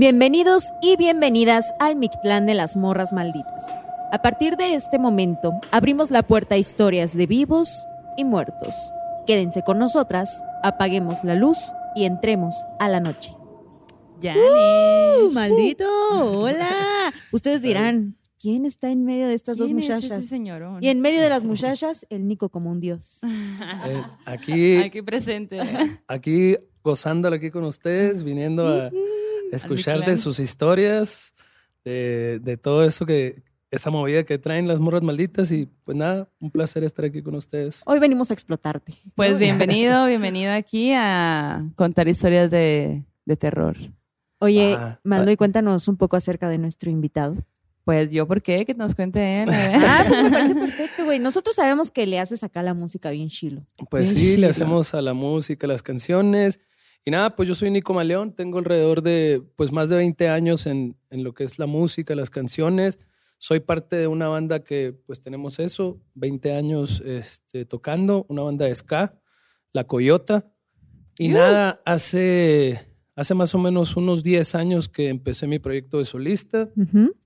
Bienvenidos y bienvenidas al Mictlán de las Morras Malditas. A partir de este momento, abrimos la puerta a historias de vivos y muertos. Quédense con nosotras, apaguemos la luz y entremos a la noche. Yanis. ¡Uh, maldito! ¡Hola! Ustedes dirán, ¿quién está en medio de estas dos ¿Quién es muchachas? ese señorón? Y en medio de las muchachas, el Nico como un dios. Eh, aquí, Aquí presente. aquí gozándolo aquí con ustedes, viniendo a escuchar de sus historias, de, de todo eso que, esa movida que traen las morras malditas y pues nada, un placer estar aquí con ustedes. Hoy venimos a explotarte. Pues bienvenido, bienvenido aquí a contar historias de, de terror. Oye, Ah, y ah. cuéntanos un poco acerca de nuestro invitado. Pues yo, ¿por qué? Que nos cuente él. Ah, pues me parece perfecto, güey. Nosotros sabemos que le haces acá la música bien chilo. Pues Bien sí, chilo. le hacemos a la música, las canciones. Y nada, pues yo soy Nico Maleón, tengo alrededor de pues más de 20 años en, en lo que es la música, las canciones. Soy parte de una banda que pues tenemos eso, 20 años este, tocando, una banda de ska, La Coyota. Y nada, hace, hace más o menos unos 10 años que empecé mi proyecto de solista. Ujú.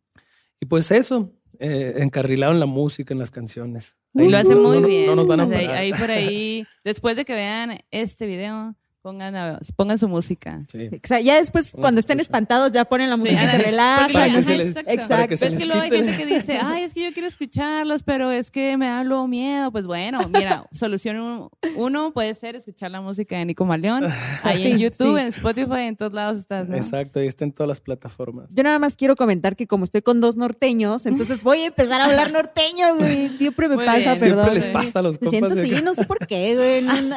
Y pues eso, eh, encarrilado en la música, en las canciones. Y lo hace no- muy no- bien. No nos van a O sea, parar. ahí por ahí, después de que vean este video, pongan, a- pongan su música. Sí. O sea, ya después, cuando estén espantados, ya ponen la música y se Porque- relajan. Para que ajá, se les- exacto. Para que se luego hay gente que dice, ay, es que yo quiero escucharlos, pero es que me da luego miedo. Pues bueno, mira, solución uno, uno puede ser escuchar la música de Nico Maleón. Ahí en Sí, YouTube, sí. en Spotify, en todos lados estás, ¿no? Exacto, ahí está en todas las plataformas. Yo nada más quiero comentar que como estoy con dos norteños, entonces voy a empezar a hablar norteño, güey. Siempre me Muy pasa, bien. perdón. Siempre les pasa a los Me compas siento acá. no sé por qué, güey. No,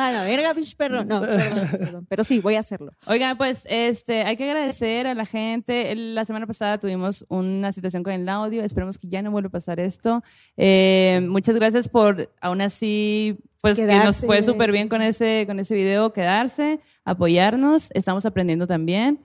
no. A la verga, bicho perro. No, perdón, perdón. Pero sí, voy a hacerlo. Oigan, pues este, hay que agradecer a la gente. La semana pasada tuvimos una situación con el audio. Esperemos que ya no vuelva a pasar esto. Eh, muchas gracias por, aún así, pues que nos Quedarse. fue súper bien con ese, con ese video, quedarse, apoyarnos. Estamos aprendiendo también.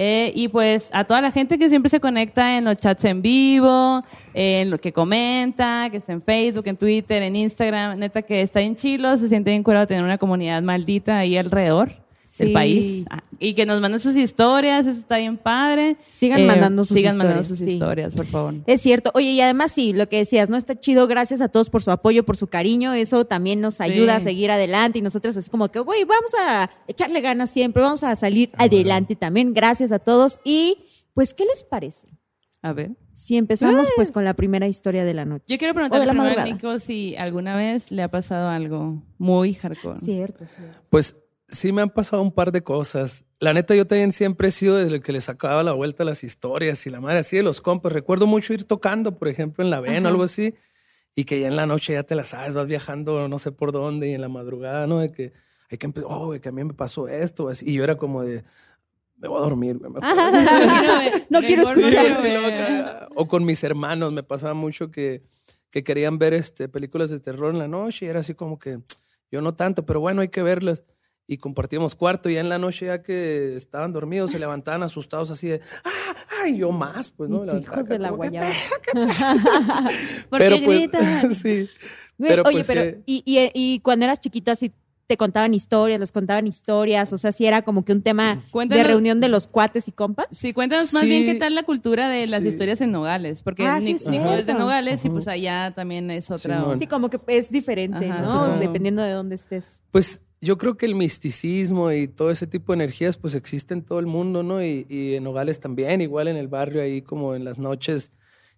Eh, y pues a toda la gente que siempre se conecta en los chats en vivo, en lo que comenta, que está en Facebook, en Twitter, en Instagram, neta que está en chilo, se siente bien curado tener una comunidad maldita ahí alrededor del Sí. país. Ah, Y que nos manden sus historias, eso está bien padre. Sigan mandando sus Sigan mandando historias, sus sí. historias, por favor. Es cierto. Oye, y además sí, lo que decías, ¿no? Está chido. Gracias a todos por su apoyo, por su cariño. Eso también nos Sí. ayuda a seguir adelante. Y nosotros así como que, güey, vamos a echarle ganas siempre. Vamos a salir adelante también. Gracias a todos. Y, pues, ¿qué les parece? A ver. Si empezamos, pues, con la primera historia de la noche. Yo quiero preguntarle a. Nico si alguna vez le ha pasado algo muy hardcore. Cierto, cierto. Pues sí me han pasado un par de cosas. La neta, yo también siempre he sido desde el que le sacaba la vuelta a las historias y la madre así de los compas. Recuerdo mucho ir tocando, por ejemplo, en la vena o algo así, y que ya en la noche ya te la sabes, vas viajando no sé por dónde y en la madrugada, ¿no? De que hay que empezar, oh, güey, que a mí me pasó esto, así. Y yo era como de, me voy a dormir, güey. mejor". No quiero escuchar. O con mis hermanos, me pasaba mucho que, que querían ver este, películas de terror en la noche y era así como que yo no tanto, pero bueno, hay que verlas. Y compartíamos cuarto y ya en la noche ya que estaban dormidos se levantaban asustados así de, ¡ah! ¡ay! Yo más, pues, ¿no? Hijos Levantaba de la guayaba. ¿Por Pero qué pues, gritan? sí. Güey, Pero oye, pues, pero, eh, y, y, y cuando eras chiquito así te contaban historias, les contaban historias, o sea, si era como que un tema Cuéntanos- de reunión de los cuates y compas. Sí, cuéntanos más Sí. bien qué tal la cultura de las Sí. historias en Nogales, porque Ah, sí, Nic- es Nico es de. Nogales y pues allá también es otra. Sí, como que es diferente, Ajá, ¿no? sí. Dependiendo de dónde estés. Pues yo creo que el misticismo y todo ese tipo de energías pues existe en todo el mundo, ¿no? Y, y en Nogales también, igual en el barrio ahí como en las noches,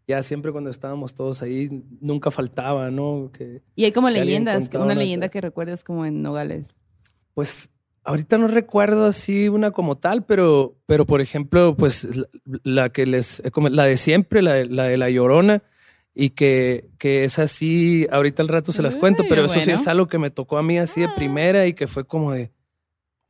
ya siempre cuando estábamos todos ahí, nunca faltaba, ¿no? Que, y hay como que leyendas, una una- leyenda que recuerdas como en Nogales. pues ahorita no recuerdo así una como tal, pero, pero por ejemplo, pues la, la que les, como la de siempre, la, de la Llorona. Y que, que es así, ahorita al rato se las cuento, pero eso sí es algo que me tocó a mí así de primera y que fue como de,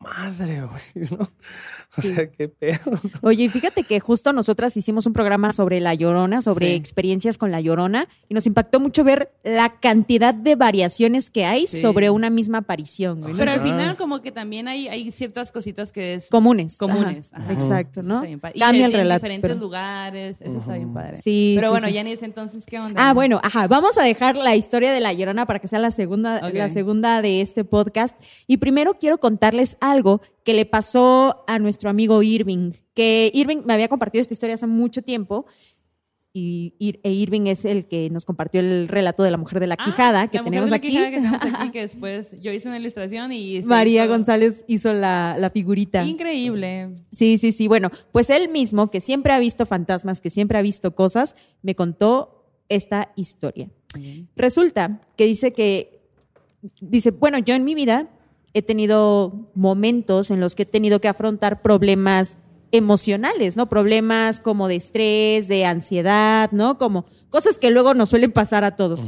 madre, güey, ¿no? O Sí. sea, qué pedo. Oye, y fíjate que justo nosotras hicimos un programa sobre la llorona, sobre Sí. experiencias con la llorona, y nos impactó mucho ver la cantidad de variaciones que hay Sí. sobre una misma aparición, güey. ¿no? Pero al final como que también hay, hay ciertas cositas que es comunes. comunes. Ajá. ajá. Exacto, Eso ¿no? está bien padre. Y Cambia el en relato. diferentes pero- lugares, eso está bien padre. Sí, Pero sí, bueno, sí. Yanis, entonces, ¿qué onda? Ah, bueno, ajá. Vamos a dejar la historia de la Llorona para que sea la segunda, la segunda de este podcast. Y primero quiero contarles algo que le pasó a nuestro amigo Irving, que Irving me había compartido esta historia hace mucho tiempo. Y, e Irving es el que nos compartió el relato de la mujer de la Ah, quijada que la mujer tenemos de la aquí. quijada que tenemos aquí, que después yo hice una ilustración y María hizo González hizo la, la figurita. Increíble. Sí, sí, sí. Bueno, pues él mismo, que siempre ha visto fantasmas, que siempre ha visto cosas, me contó esta historia. Resulta que dice que, dice, bueno, yo en mi vida he tenido momentos en los que he tenido que afrontar problemas emocionales, ¿no? Problemas como de estrés, de ansiedad, ¿no? Como cosas que luego nos suelen pasar a todos.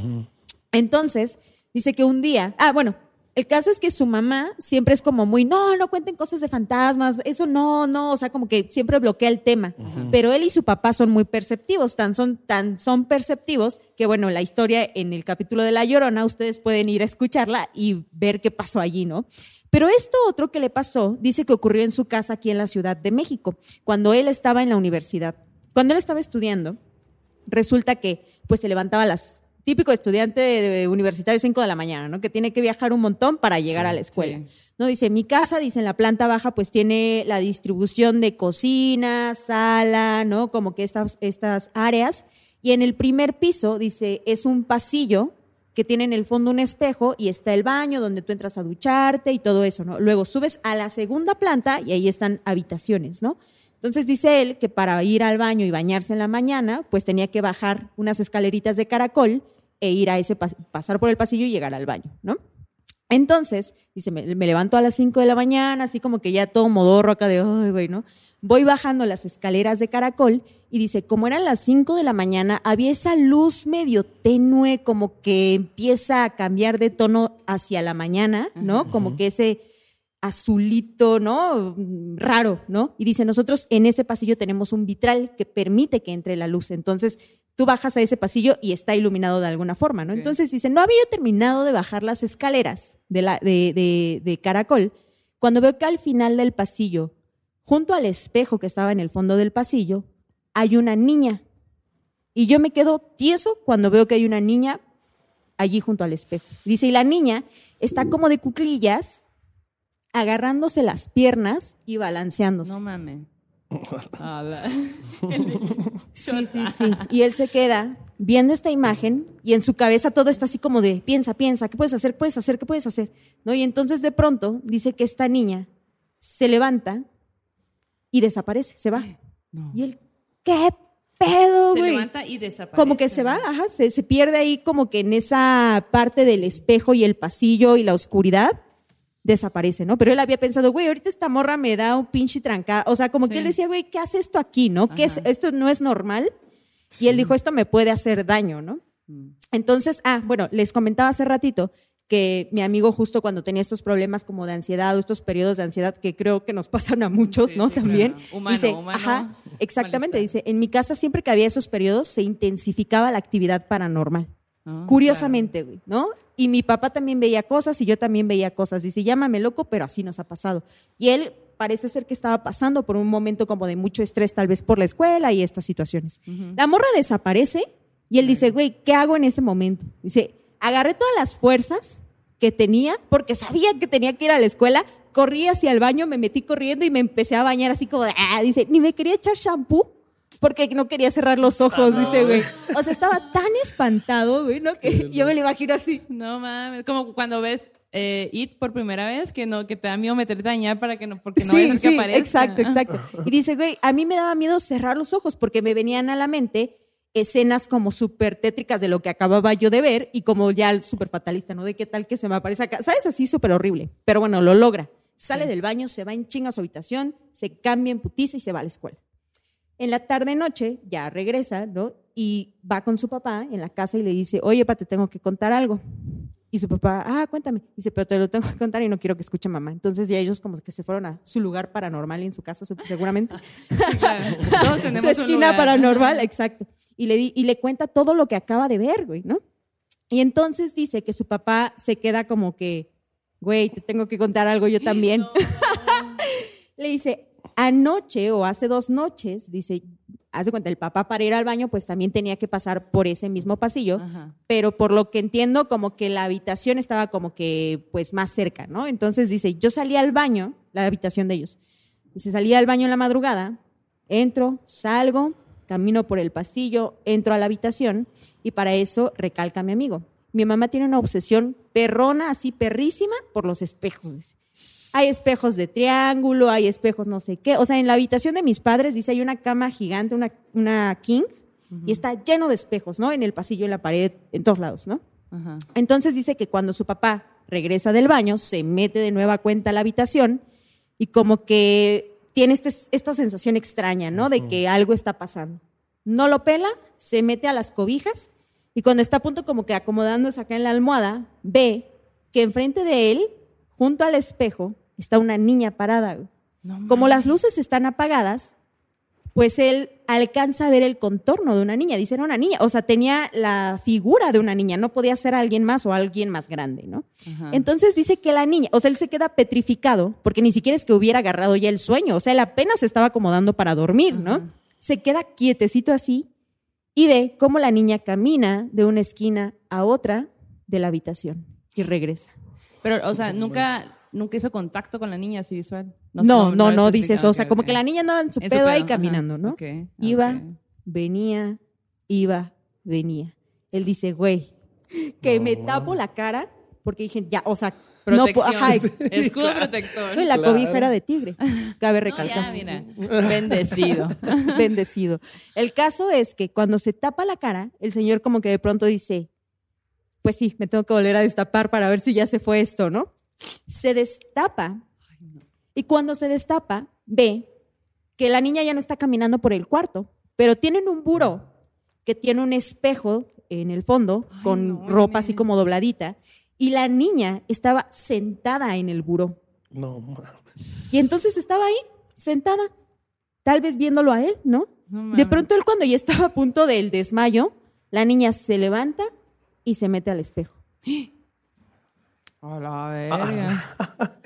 Entonces, dice que un día, ah, bueno, el caso es que su mamá siempre es como muy, no, no cuenten cosas de fantasmas, eso no, no, o sea, como que siempre bloquea el tema. Pero él y su papá son muy perceptivos, tan son, tan son perceptivos que, bueno, la historia en el capítulo de La Llorona, ustedes pueden ir a escucharla y ver qué pasó allí, ¿no? Pero esto otro que le pasó, dice que ocurrió en su casa aquí en la Ciudad de México, cuando él estaba en la universidad. Cuando él estaba estudiando, resulta que pues se levantaba a las típico estudiante de, de universitario 5 de la mañana, ¿no? Que tiene que viajar un montón para llegar a la escuela. sí. No dice, mi casa, dice, en la planta baja pues tiene la distribución de cocina, sala, ¿no? Como que estas, estas áreas. Y en el primer piso, dice, es un pasillo que tiene en el fondo un espejo y está el baño donde tú entras a ducharte y todo eso, ¿no? Luego subes a la segunda planta y ahí están habitaciones, ¿no? Entonces dice él que para ir al baño y bañarse en la mañana, pues tenía que bajar unas escaleritas de caracol e ir a ese, pas- pasar por el pasillo y llegar al baño, ¿no? Entonces, dice, me, me levanto a las 5 de la mañana, así como que ya todo modorro acá de, ay, güey, ¿no? Voy bajando las escaleras de caracol y dice, como eran las 5 de la mañana, había esa luz medio tenue, como que empieza a cambiar de tono hacia la mañana, ¿no? Como que ese azulito, ¿no? Raro, ¿no? Y dice, nosotros en ese pasillo tenemos un vitral que permite que entre la luz. Entonces, tú bajas a ese pasillo y está iluminado de alguna forma, ¿no? Entonces dice, no había yo terminado de bajar las escaleras de, la, de, de- de caracol, cuando veo que al final del pasillo, junto al espejo que estaba en el fondo del pasillo, hay una niña. Y yo me quedo tieso cuando veo que hay una niña allí junto al espejo. Dice, y la niña está como de cuclillas, agarrándose las piernas y balanceándose. No mames. Sí, sí, sí. Y él se queda viendo esta imagen y en su cabeza todo está así como de, piensa, piensa, ¿qué puedes hacer? ¿Qué puedes hacer? ¿Qué puedes hacer? ¿No? Y entonces de pronto dice que esta niña se levanta y desaparece, se va. No. Y él, ¿qué pedo, Se güey? levanta y desaparece. Como que se va, ajá, se, se pierde ahí como que en esa parte del espejo y el pasillo y la oscuridad desaparece, ¿no? Pero él había pensado, güey, ahorita esta morra me da un pinche tranca. O sea, como Sí. que él decía, güey, ¿qué hace esto aquí, no? ¿Qué es, esto no es normal. Y él dijo, esto me puede hacer daño, ¿no? Mm. Entonces, ah, bueno, les comentaba hace ratito que mi amigo justo cuando tenía estos problemas como de ansiedad o estos periodos de ansiedad que creo que nos pasan a muchos, Sí, ¿no? sí, También. claro. Humano, dice, humano, ajá, exactamente, dice, en mi casa siempre que había esos periodos se intensificaba la actividad paranormal. Ah, Curiosamente, güey, ¿no? Y mi papá también veía cosas y yo también veía cosas. Dice, llámame loco, pero así nos ha pasado. Y él parece ser que estaba pasando por un momento como de mucho estrés, tal vez por la escuela y estas situaciones. La morra desaparece y él dice, güey, ¿qué hago en ese momento? Dice, agarré todas las fuerzas que tenía porque sabía que tenía que ir a la escuela, corrí hacia el baño, me metí corriendo y me empecé a bañar así como de, ah, dice, ni me quería echar shampoo porque no quería cerrar los ojos, dice, güey. O sea, estaba tan espantado, güey, ¿no? Que yo me lo imagino así. No mames, como cuando ves eh, It por primera vez, que no, que te da miedo meterte a dañar para que no, porque no vayas a que sí, aparezca. exacto, exacto. Y dice, güey, a mí me daba miedo cerrar los ojos porque me venían a la mente escenas como súper tétricas de lo que acababa yo de ver y como ya súper fatalista, ¿no? De qué tal que se me aparece acá. ¿Sabes? Así súper horrible. Pero bueno, lo logra. Sale del baño, se va en chinga a su habitación, se cambia en putiza y se va a la escuela. En la tarde-noche ya regresa, ¿no? Y va con su papá en la casa y le dice, oye, pa, te tengo que contar algo. Y su papá, ah, cuéntame. Dice, pero te lo tengo que contar y no quiero que escuche mamá. Entonces ya ellos como que se fueron a su lugar paranormal en su casa, seguramente. Sí, claro. Todos tenemos su un esquina lugar. paranormal, exacto. Y le, di- y le cuenta todo lo que acaba de ver, güey, ¿no? Y entonces dice que su papá se queda como que, güey, te tengo que contar algo yo también. le dice, anoche o hace dos noches, dice, haz de cuenta, el papá para ir al baño, pues también tenía que pasar por ese mismo pasillo, Ajá. pero por lo que entiendo, como que la habitación estaba como que, pues, más cerca, ¿no? Entonces dice, yo salí al baño, la habitación de ellos, dice, salí al baño en la madrugada, entro, salgo, camino por el pasillo, entro a la habitación y para eso recalca mi amigo. Mi mamá tiene una obsesión perrona, así perrísima, por los espejos. Hay espejos de triángulo, hay espejos no sé qué. O sea, en la habitación de mis padres, dice, hay una cama gigante, una, una king, y está lleno de espejos, ¿no? En el pasillo, en la pared, en todos lados, ¿no? Entonces dice que cuando su papá regresa del baño, se mete de nueva cuenta a la habitación y como que tiene este- esta sensación extraña, ¿no? De que algo está pasando. No lo pela, se mete a las cobijas y cuando está a punto como que acomodándose acá en la almohada, ve que enfrente de él, junto al espejo, está una niña parada. Como las luces están apagadas, pues él alcanza a ver el contorno de una niña. Dice, era una niña. O sea, tenía la figura de una niña. No podía ser alguien más o alguien más grande, ¿no? Entonces dice que la niña, o sea, él se queda petrificado, porque ni siquiera es que hubiera agarrado ya el sueño. O sea, él apenas se estaba acomodando para dormir, ¿no? Se queda quietecito así y ve cómo la niña camina de una esquina a otra de la habitación y regresa. Pero, o sea, nunca, nunca hizo contacto con la niña así visual. No, no, no, dice eso. O sea, como que la niña andaba en su En su pedo ahí caminando, ajá. ¿no? Ah, Iba, venía, iba, venía. Él dice, güey, que me tapo la cara porque dije, ya, o sea, no ajá, Escudo protector. no, y la Claro. cobija era de tigre, cabe No, recalcar. ya, mira. Bendecido. Bendecido. El caso es que cuando se tapa la cara, el señor como que de pronto dice, pues sí, me tengo que volver a destapar para ver si ya se fue esto, ¿no? Se destapa y cuando se destapa, ve que la niña ya no está caminando por el cuarto, pero tienen un buró que tiene un espejo en el fondo con no, ropa así como dobladita y la niña estaba sentada en el buró. No, mames. Y entonces estaba ahí, sentada, tal vez viéndolo a él, ¿no? No De pronto él cuando ya estaba a punto del desmayo, la niña se levanta y se mete al espejo. A la verga.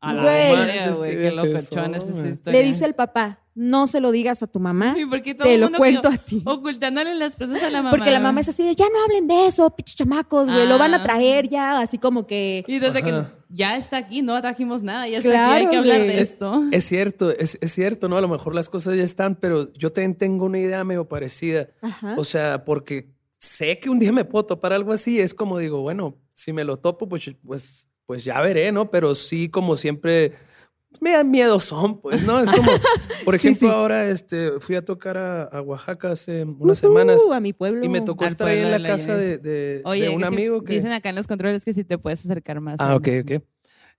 A la Güey. verga, güey. qué viejezón, es historia. Le dice el papá, no se lo digas a tu mamá, ¿Y por qué todo te el lo mundo cuento a ti. Ocultándole las cosas a la mamá. Porque la mamá es así de, ya no hablen de eso, pinches chamacos, güey, lo van a Ah. traer ya, así como que... Y desde que ya está aquí, no trajimos nada, ya está Claro, aquí, hay que hablar güey. de esto. Es cierto, es, es cierto, ¿no? A lo mejor las cosas ya están, pero yo también tengo una idea medio parecida. Ajá. O sea, porque sé que un día me puedo topar algo así. Es como digo, bueno, si me lo topo, pues, pues, pues ya veré, ¿no? Pero sí, como siempre, me dan miedo son, pues, ¿no? Es como, por ejemplo, sí. ahora este, fui a tocar a, a Oaxaca hace unas semanas Uh, a mi pueblo. y me tocó Al estar ahí en la la casa de, de- Oye, de un que si- amigo que... dicen acá en los controles que si te puedes acercar más. Ah, ok, ok.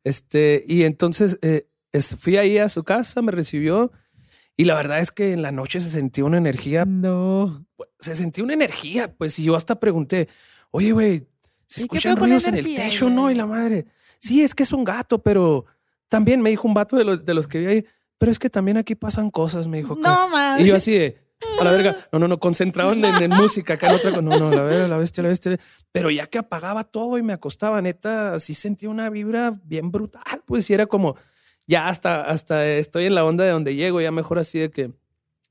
Este, y entonces eh, es- fui ahí a su casa, me recibió y la verdad es que en la noche se sentía una energía, No. se sentía una energía, pues, y yo hasta pregunté, oye, güey, se ¿Y escuchan ruidos en el techo, ¿no? Y la madre, sí, es que es un gato, pero también me dijo un vato de los, de los que vi ahí, pero es que también aquí pasan cosas, me dijo. No, mames. Y yo así de, a la verga, no, no, no, concentrado en, en música, acá en otra, no, no, la verga, la bestia, la bestia. Pero ya que apagaba todo y me acostaba, neta, sí sentía una vibra bien brutal, pues sí era como, ya hasta, hasta estoy en la onda de donde llego, ya mejor así de que,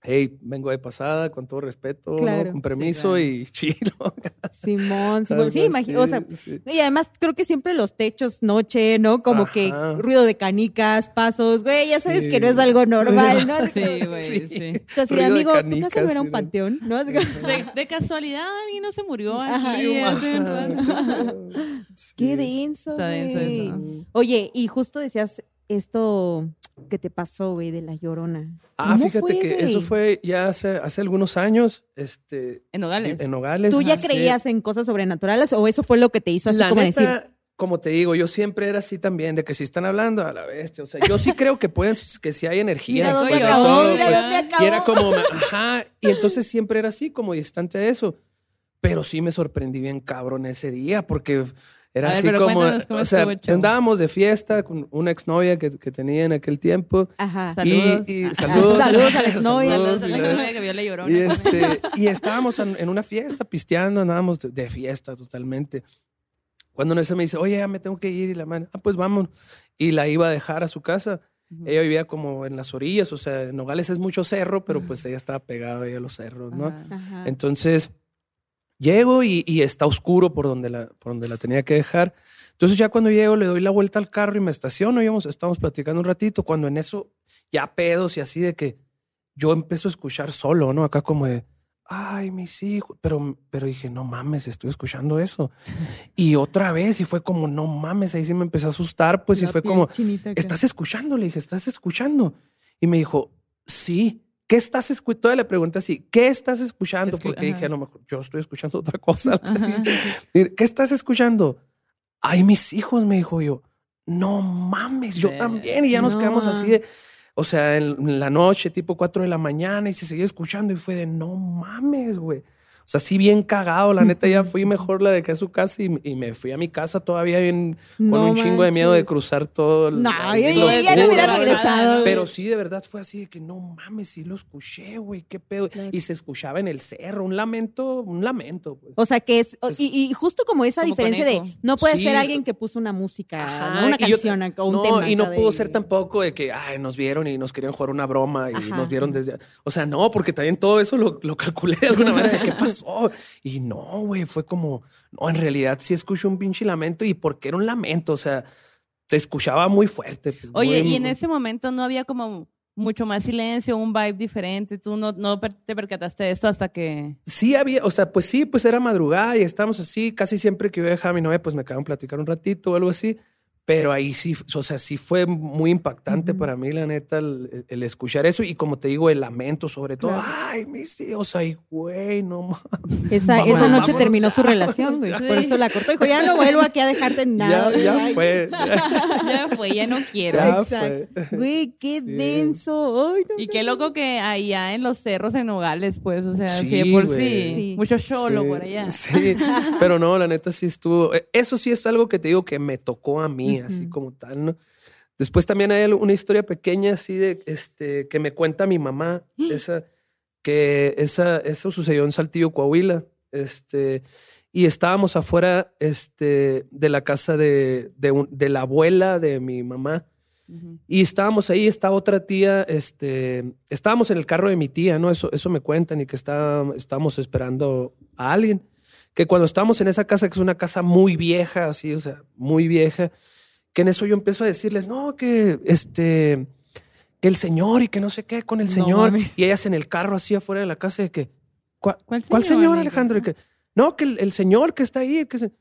hey, vengo de pasada, con todo respeto, con Sí, permiso claro. y chilo. Simón, Simón. Sí, imagino, o sea, y además creo que siempre los techos noche, ¿no? Como que ruido de canicas, pasos, güey, ya sabes Sí. que no es algo normal, ¿no? Así Sí, güey, Sí. de amigo, tu canicas, casa no era un panteón, ¿no? De, de casualidad, alguien no se murió Ajá. aquí. Qué denso, Está denso eso. Oye, y justo decías esto que te pasó, güey, de la llorona. Ah, ¿Cómo fíjate fue, que güey? eso fue ya hace, hace algunos años, este, En Nogales. en Nogales. ¿Tú ya creías en cosas sobrenaturales o eso fue lo que te hizo así La como neta, decir? como te digo, yo siempre era así también, de que si están hablando a la bestia, o sea, yo sí creo que pueden, que si hay energía. Mira dónde acabó, pues, mira dónde acabó. Y era como, ajá, y entonces siempre era así, como distante de eso. Pero sí me sorprendí bien cabrón ese día, porque era A así como, o sea, andábamos de fiesta con una exnovia que, que tenía en aquel tiempo. Ajá. Saludos. Y, y saludos, saludos a la exnovia. Saludos a la la- novia que vio la llorona. y, este, y estábamos en, en una fiesta pisteando, andábamos de, de fiesta totalmente. Cuando se me dice, oye, ya me tengo que ir, y la mano, ah, pues vamos. Y la iba a dejar a su casa. Ella vivía como en las orillas, o sea, en Nogales es mucho cerro, pero pues ella estaba pegada ahí a los cerros, ¿no? Ajá. Entonces, llego y, y está oscuro por donde, la, por donde la tenía que dejar. Entonces ya cuando llego le doy la vuelta al carro y me estaciono, íbamos, estábamos platicando un ratito, cuando en eso ya pedos y así de que yo empiezo a escuchar solo, ¿no? Acá como de, ay, mis hijos, pero, pero dije, no mames, estoy escuchando eso. Y otra vez y fue como, no mames, ahí sí me empecé a asustar, pues y fue como. ¿estás escuchando? Le dije, ¿estás escuchando? Y me dijo, sí. ¿Qué estás escuchando? Todavía le pregunté así, ¿qué estás escuchando? Escu- Porque ajá. dije, a lo mejor yo estoy escuchando otra cosa. Ajá. ¿Qué estás escuchando? Ay, mis hijos, me dijo yo. No mames, yo también. Y ya nos No. quedamos así de, o sea, en la noche, tipo 4 de la mañana, y se seguía escuchando y fue de, no mames, güey. O sea, sí bien cagado, la neta ya fui mejor, la dejé a su casa y, y me fui a mi casa todavía bien, con No un chingo de miedo de cruzar todo. el- No, yo, yo ya no hubiera regresado. Pero sí, de verdad fue así de que no mames, sí lo escuché, güey, qué pedo. Claro. Y se escuchaba en el cerro, un lamento, un lamento. O sea, que es. Y, y justo como esa Como diferencia de. No puede Sí, ser alguien que puso una música, Ajá, ¿no? una yo- canción acá, o un no, tema. Y no pudo de- ser tampoco de que ay, nos vieron y nos querían jugar una broma y Ajá, nos vieron desde. O sea, no, porque también todo eso lo, lo calculé de alguna manera de qué pasó. Y no, güey, fue como, no, en realidad sí escuché un pinche lamento y porque era un lamento, o sea, se escuchaba muy fuerte. pues, Oye, muy- y en ese momento no había como mucho más silencio, un vibe diferente. Tú no, no te percataste de esto hasta que. Sí había, o sea, pues sí, pues era madrugada y estábamos así, casi siempre que yo dejaba a mi novia, pues me quedaban platicar un ratito o algo así. Pero ahí sí, o sea, sí fue muy impactante para mí, la neta, el, el escuchar eso y como te digo, el lamento sobre todo. Claro. Ay, mis hijos, ay, güey, no mames. Esa, esa noche vámonos, terminó su relación, güey. Por eso la cortó. Dijo, ya no vuelvo aquí a dejarte nada. Ya, ya fue. ya fue, ya no quiero. Ya Exacto. fue. Güey, qué Sí. denso. Ay, no, Y qué loco que allá en los cerros en Nogales, pues, o sea, sí, por sí. Sí. Mucho Sí, por allá. Sí, pero no, la neta sí estuvo. eh, Eso sí es algo que te digo que me tocó a mí, así como tal, ¿no? Después también hay una historia pequeña así de este que me cuenta mi mamá, esa que esa eso sucedió en Saltillo, Coahuila, este y estábamos afuera este de la casa de de, un- de la abuela de mi mamá. Y estábamos ahí, esta otra tía, este, estábamos en el carro de mi tía, ¿no? Eso, eso me cuentan y que está, estábamos esperando a alguien. Que cuando estábamos en esa casa, que es una casa muy vieja, así, o sea, muy vieja, que en eso yo empiezo a decirles, no, que este, que el señor y que no sé qué con el No señor. mames. y ellas en el carro así afuera de la casa de que, ¿cuál, ¿Cuál ¿cuál señor, señor? Alejandro? Y que, no, que el, el señor que está ahí, que se, que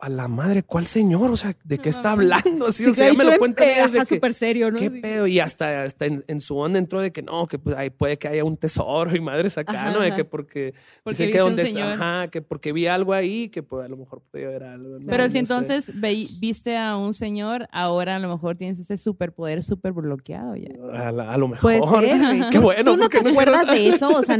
a la madre, ¿cuál señor? O sea, ¿de qué está hablando? Así, Sí, o sea, ya me lo en- cuentan ellas de ajá, que, súper serio, ¿no? ¿Qué Sí. pedo? Y hasta, hasta en, en su onda entró de que no, que pues, ahí puede que haya un tesoro y madres acá, Ajá, ¿no? De ajá. que porque, Porque dice que donde ajá, que porque vi algo ahí que pues a lo mejor podía haber algo. Pero No si entonces viste a un señor, ahora a lo mejor tienes ese superpoder súper bloqueado ya. a, la- a lo mejor. Ser, güey. Qué bueno. ¿Tú no te acuerdas de eso? O sea,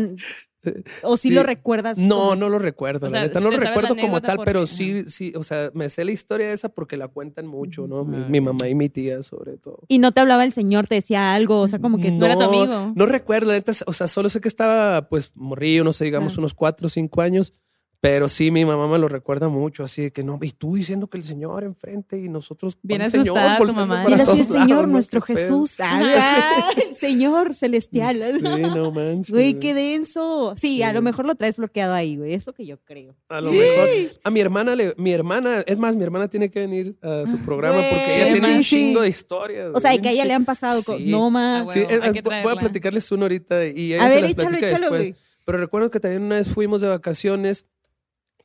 o sí, Sí. lo recuerdas. No, como- no lo recuerdo. O la neta, no lo recuerdo como tal, pero sí, sí, o sea, me sé la historia esa porque la cuentan mucho, ¿no? Mi, mamá y mi tía, sobre todo. Y no te hablaba el señor, te decía algo, o sea, como que No era tu amigo. No recuerdo, la neta, o sea, solo sé que estaba, pues, morrillo, no sé, digamos, Ah. unos cuatro o cinco años. Pero sí, mi mamá me lo recuerda mucho, así de que no, y tú diciendo que el Señor enfrente y nosotros. Bien ¿cuál señor? asustada tu mamá. así, todos Señor, nuestro. Jesús. Ah, el Señor celestial. Sí, no manches. Güey, qué denso. Sí, a lo mejor lo traes bloqueado ahí, güey. Es lo que yo creo. A lo mejor. A mi hermana, le, mi hermana, es más, mi hermana tiene que venir a su programa porque ella tiene un sí. chingo de historias. O sea, y que a ella le han pasado con. No, ma. Ah, Sí, Bueno, hay que voy a platicarles uno ahorita y ella A se ver, las échalo, platica échalo, después. güey. Pero recuerdo que también una vez fuimos de vacaciones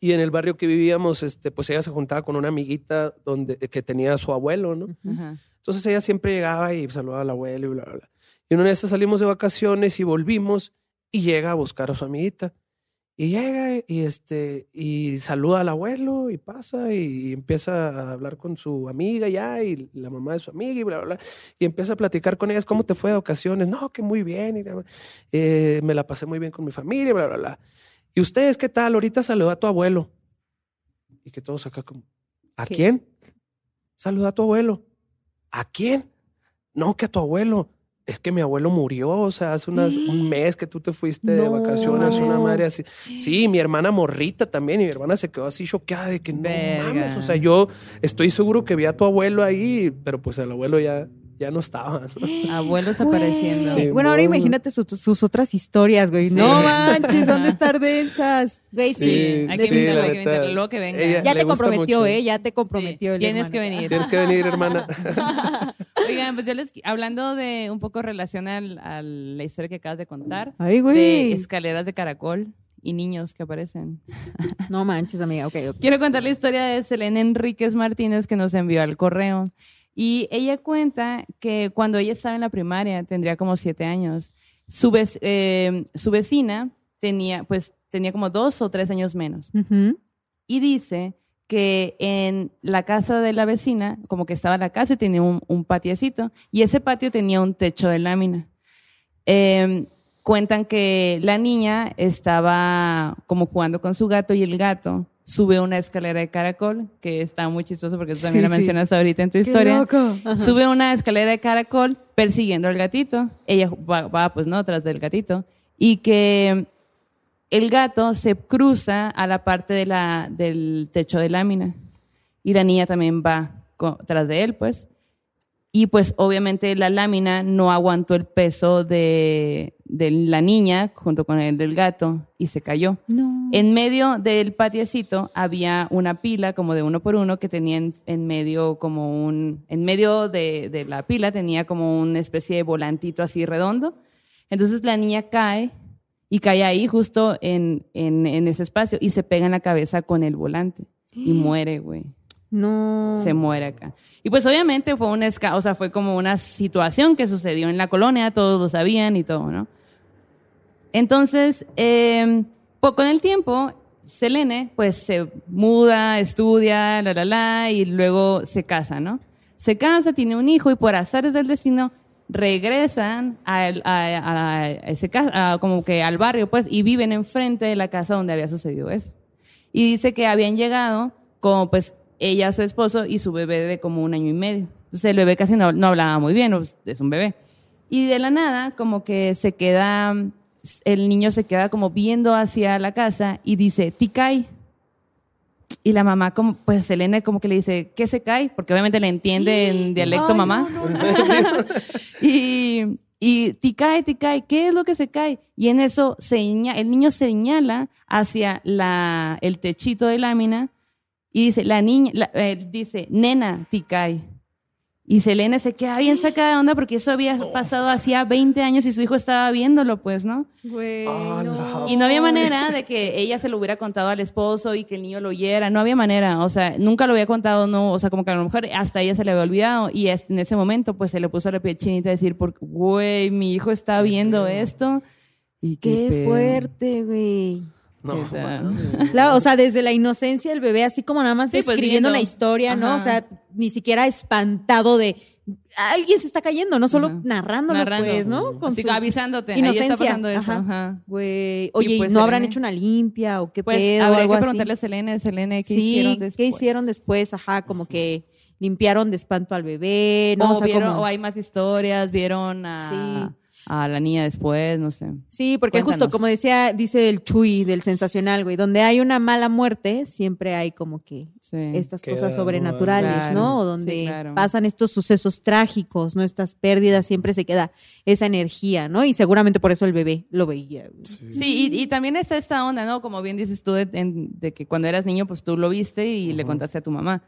y en el barrio que vivíamos, este, pues ella se juntaba con una amiguita donde, que tenía a su abuelo, ¿no? Ajá. Entonces ella siempre llegaba y saludaba al abuelo y bla, bla, bla. Y una vez salimos de vacaciones y volvimos y llega a buscar a su amiguita. Y llega y, este, y saluda al abuelo y pasa y, empieza a hablar con su amiga ya y la mamá de su amiga y bla, bla, bla. Y empieza a platicar con ellas, ¿cómo te fue de ocasiones? No, que muy bien. y eh, me la pasé muy bien con mi familia, bla, bla, bla. ¿Y ustedes qué tal? Ahorita saluda a tu abuelo. Y que todos acá como, ¿a ¿Qué? quién? Saluda a tu abuelo. ¿A quién? No, que a tu abuelo. Es que mi abuelo murió, o sea, hace unas, un mes que tú te fuiste de vacaciones, una madre así. Sí, mi hermana morrita también, y mi hermana se quedó así choqueada de que no Verga. mames, o sea, yo estoy seguro que vi a tu abuelo ahí, pero pues el abuelo ya, ya no estaban. Abuelos apareciendo. Sí. Bueno, ahora imagínate su- sus otras historias, güey. Sí. No manches, ¿dónde estar densas? Güey, sí. Sí, hay que la hay que invitarlo, luego que venga. Ella- Ya te comprometió, mucho. ¿eh? Ya te comprometió. el Tienes que venir. Tienes que venir, hermana. Oigan, pues yo les hablando de un poco relación al- a la historia que acabas de contar, Ay, güey. de escaleras de caracol y niños que aparecen. No manches, amiga. Ok, ok. Quiero contar la historia de Selena Enríquez Martínez que nos envió al correo. Y ella cuenta que cuando ella estaba en la primaria, tendría como siete años, su, eh, su vecina tenía, pues, tenía como dos o tres años menos. Y dice que en la casa de la vecina, como que estaba la casa y tenía un, un patiecito, y ese patio tenía un techo de lámina. Eh, cuentan que la niña estaba como jugando con su gato y el gato sube una escalera de caracol, que está muy chistoso porque tú también Sí, la sí. mencionas ahorita en tu Qué historia. loco. Ajá. Sube una escalera de caracol persiguiendo al gatito. Ella va, va, pues no, tras del gatito. Y que el gato se cruza a la parte de la, del techo de lámina. Y la niña también va tras de él, pues. Y pues obviamente la lámina no aguantó el peso de, de la niña junto con el del gato y se cayó. No. En medio del patiecito había una pila como de uno por uno que tenía en, en medio como un, en medio de, de la pila tenía como una especie de volantito así redondo. Entonces la niña cae y cae ahí justo en, en, en ese espacio y se pega en la cabeza con el volante y muere, güey No. se muere acá. Y pues obviamente fue una o sea, fue como una situación que sucedió en la colonia, todos lo sabían y todo, ¿no? Entonces, eh, con el tiempo, Selene pues se muda, estudia, la, la, la, y luego se casa, ¿no? Se casa, tiene un hijo y por azares del destino regresan a, a- ese ca- a como que al barrio, pues, y viven enfrente de la casa donde había sucedido eso. Y dice que habían llegado como pues ella, su esposo y su bebé de como un año y medio. Entonces el bebé casi no, no hablaba muy bien, pues, es un bebé. Y de la nada como que se queda, el niño se queda como viendo hacia la casa y dice, Tikai. Y la mamá como, pues Selena como que le dice, ¿qué se cae? Porque obviamente le entiende en dialecto Ay, mamá. y, y Tikai, Tikai, ¿qué es lo que se cae? Y en eso seña, el niño señala hacia la, el techito de lámina y dice, la niña, la- eh, dice, nena, Tikai. Y Selena se queda bien sacada de onda porque eso había pasado hacía 20 años y su hijo estaba viéndolo, pues, ¿no? Güey, no. Y no había manera de que ella se lo hubiera contado al esposo y que el niño lo oyera. No había manera. O sea, nunca lo había contado, no. O sea, como que a lo mejor hasta ella se le había olvidado. Y en ese momento, pues se le puso la piel chinita a decir, güey, mi hijo está viendo esto. Y qué, fuerte, güey. No, O sea. Claro, o sea, desde la inocencia del bebé, así como nada más Sí, pues, describiendo viendo. una historia, ¿no? O sea, ni siquiera espantado de alguien se está cayendo, no solo Ajá. narrándolo, Narrando. pues, ¿no? Con Así, su avisándote. Ahí inocencia. está pasando eso. Ajá. Güey, oye, ¿y pues, no habrán Selene- hecho una limpia o qué Pues pedo? habría algo que así? preguntarle a Selena, Selena, ¿qué sí, hicieron después? ¿qué hicieron después? Ajá, como que limpiaron de espanto al bebé, ¿no? o, O sea, vieron, como- o hay más historias, vieron a, a la niña después, no sé. Sí, porque justo como decía, dice el Chuy del sensacional, güey, donde hay una mala muerte, siempre hay como que Sí. estas Queda, cosas sobrenaturales, Claro, ¿no? O sí, donde claro. pasan estos sucesos trágicos, ¿no? Estas pérdidas, siempre se queda esa energía, ¿no? Y seguramente por eso el bebé lo veía. güey. Sí, y, y también está esta onda, ¿no? Como bien dices tú, de que cuando eras niño, pues tú lo viste y le contaste a tu mamá.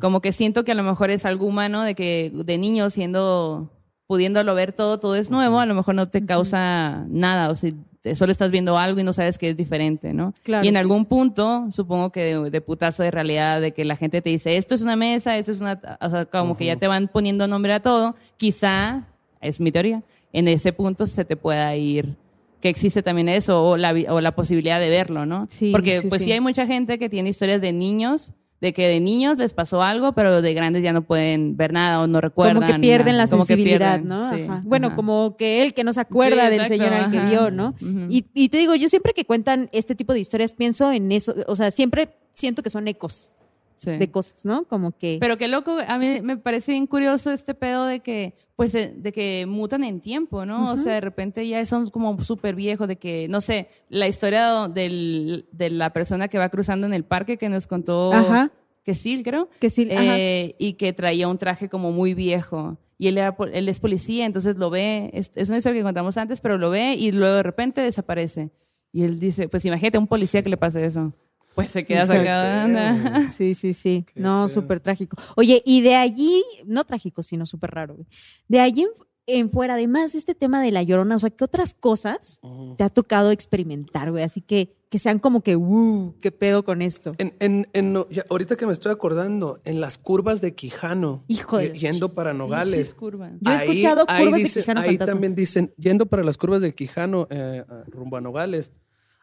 Como que siento que a lo mejor es algo humano de que de niño siendo, pudiéndolo ver todo, todo es nuevo, a lo mejor no te causa nada, o te- solo estás viendo algo y no sabes que es diferente, ¿no? Claro. Y en algún punto, supongo que de, de putazo de realidad, de que la gente te dice, esto es una mesa, esto es una, o sea, como que ya te van poniendo nombre a todo, quizá, es mi teoría, en ese punto se te pueda ir que existe también eso o la, o la posibilidad de verlo, ¿no? Sí, Porque sí, pues sí. sí hay mucha gente que tiene historias de niños, de que de niños les pasó algo, pero de grandes ya no pueden ver nada o no recuerdan. Como que pierden nada. la sensibilidad, pierden, ¿no? sí, Ajá. Bueno, ajá. como que él que no se acuerda Sí, del exacto, señor al que vio, ¿no? Y, y te digo, yo siempre que cuentan este tipo de historias pienso en eso, o sea, siempre siento que son ecos Sí. de cosas, ¿no? Como que... Pero qué loco, a mí me parece bien curioso este pedo de que, pues, eh, de que mutan en tiempo, ¿no? O sea, de repente ya son como súper viejos, de que, no sé, la historia del, de la persona que va cruzando en el parque que nos contó, Ajá. que sí, creo. Que sí, eh, y que traía un traje como muy viejo. y él, era, él es policía, entonces lo ve, es, es una historia que contamos antes, pero lo ve y luego de repente desaparece. Y él dice, pues imagínate a un policía que le pase eso. Pues se queda sacado de onda. Sí, sí, sí. Qué No, súper trágico. Oye, y de allí, no trágico, sino súper raro, güey. De allí en, en fuera, además de este tema de la llorona, o sea, ¿qué otras cosas te ha tocado experimentar, güey? Así que, que sean como que, uh, qué pedo con esto. En, en, en no- ya, ahorita que me estoy acordando, en las curvas de Quijano, Hijo de yendo para Nogales. curva. Yo he escuchado ahí curvas de dice- Quijano Ahí fantasmas. también dicen, yendo para las curvas de Quijano, eh, rumbo a Nogales,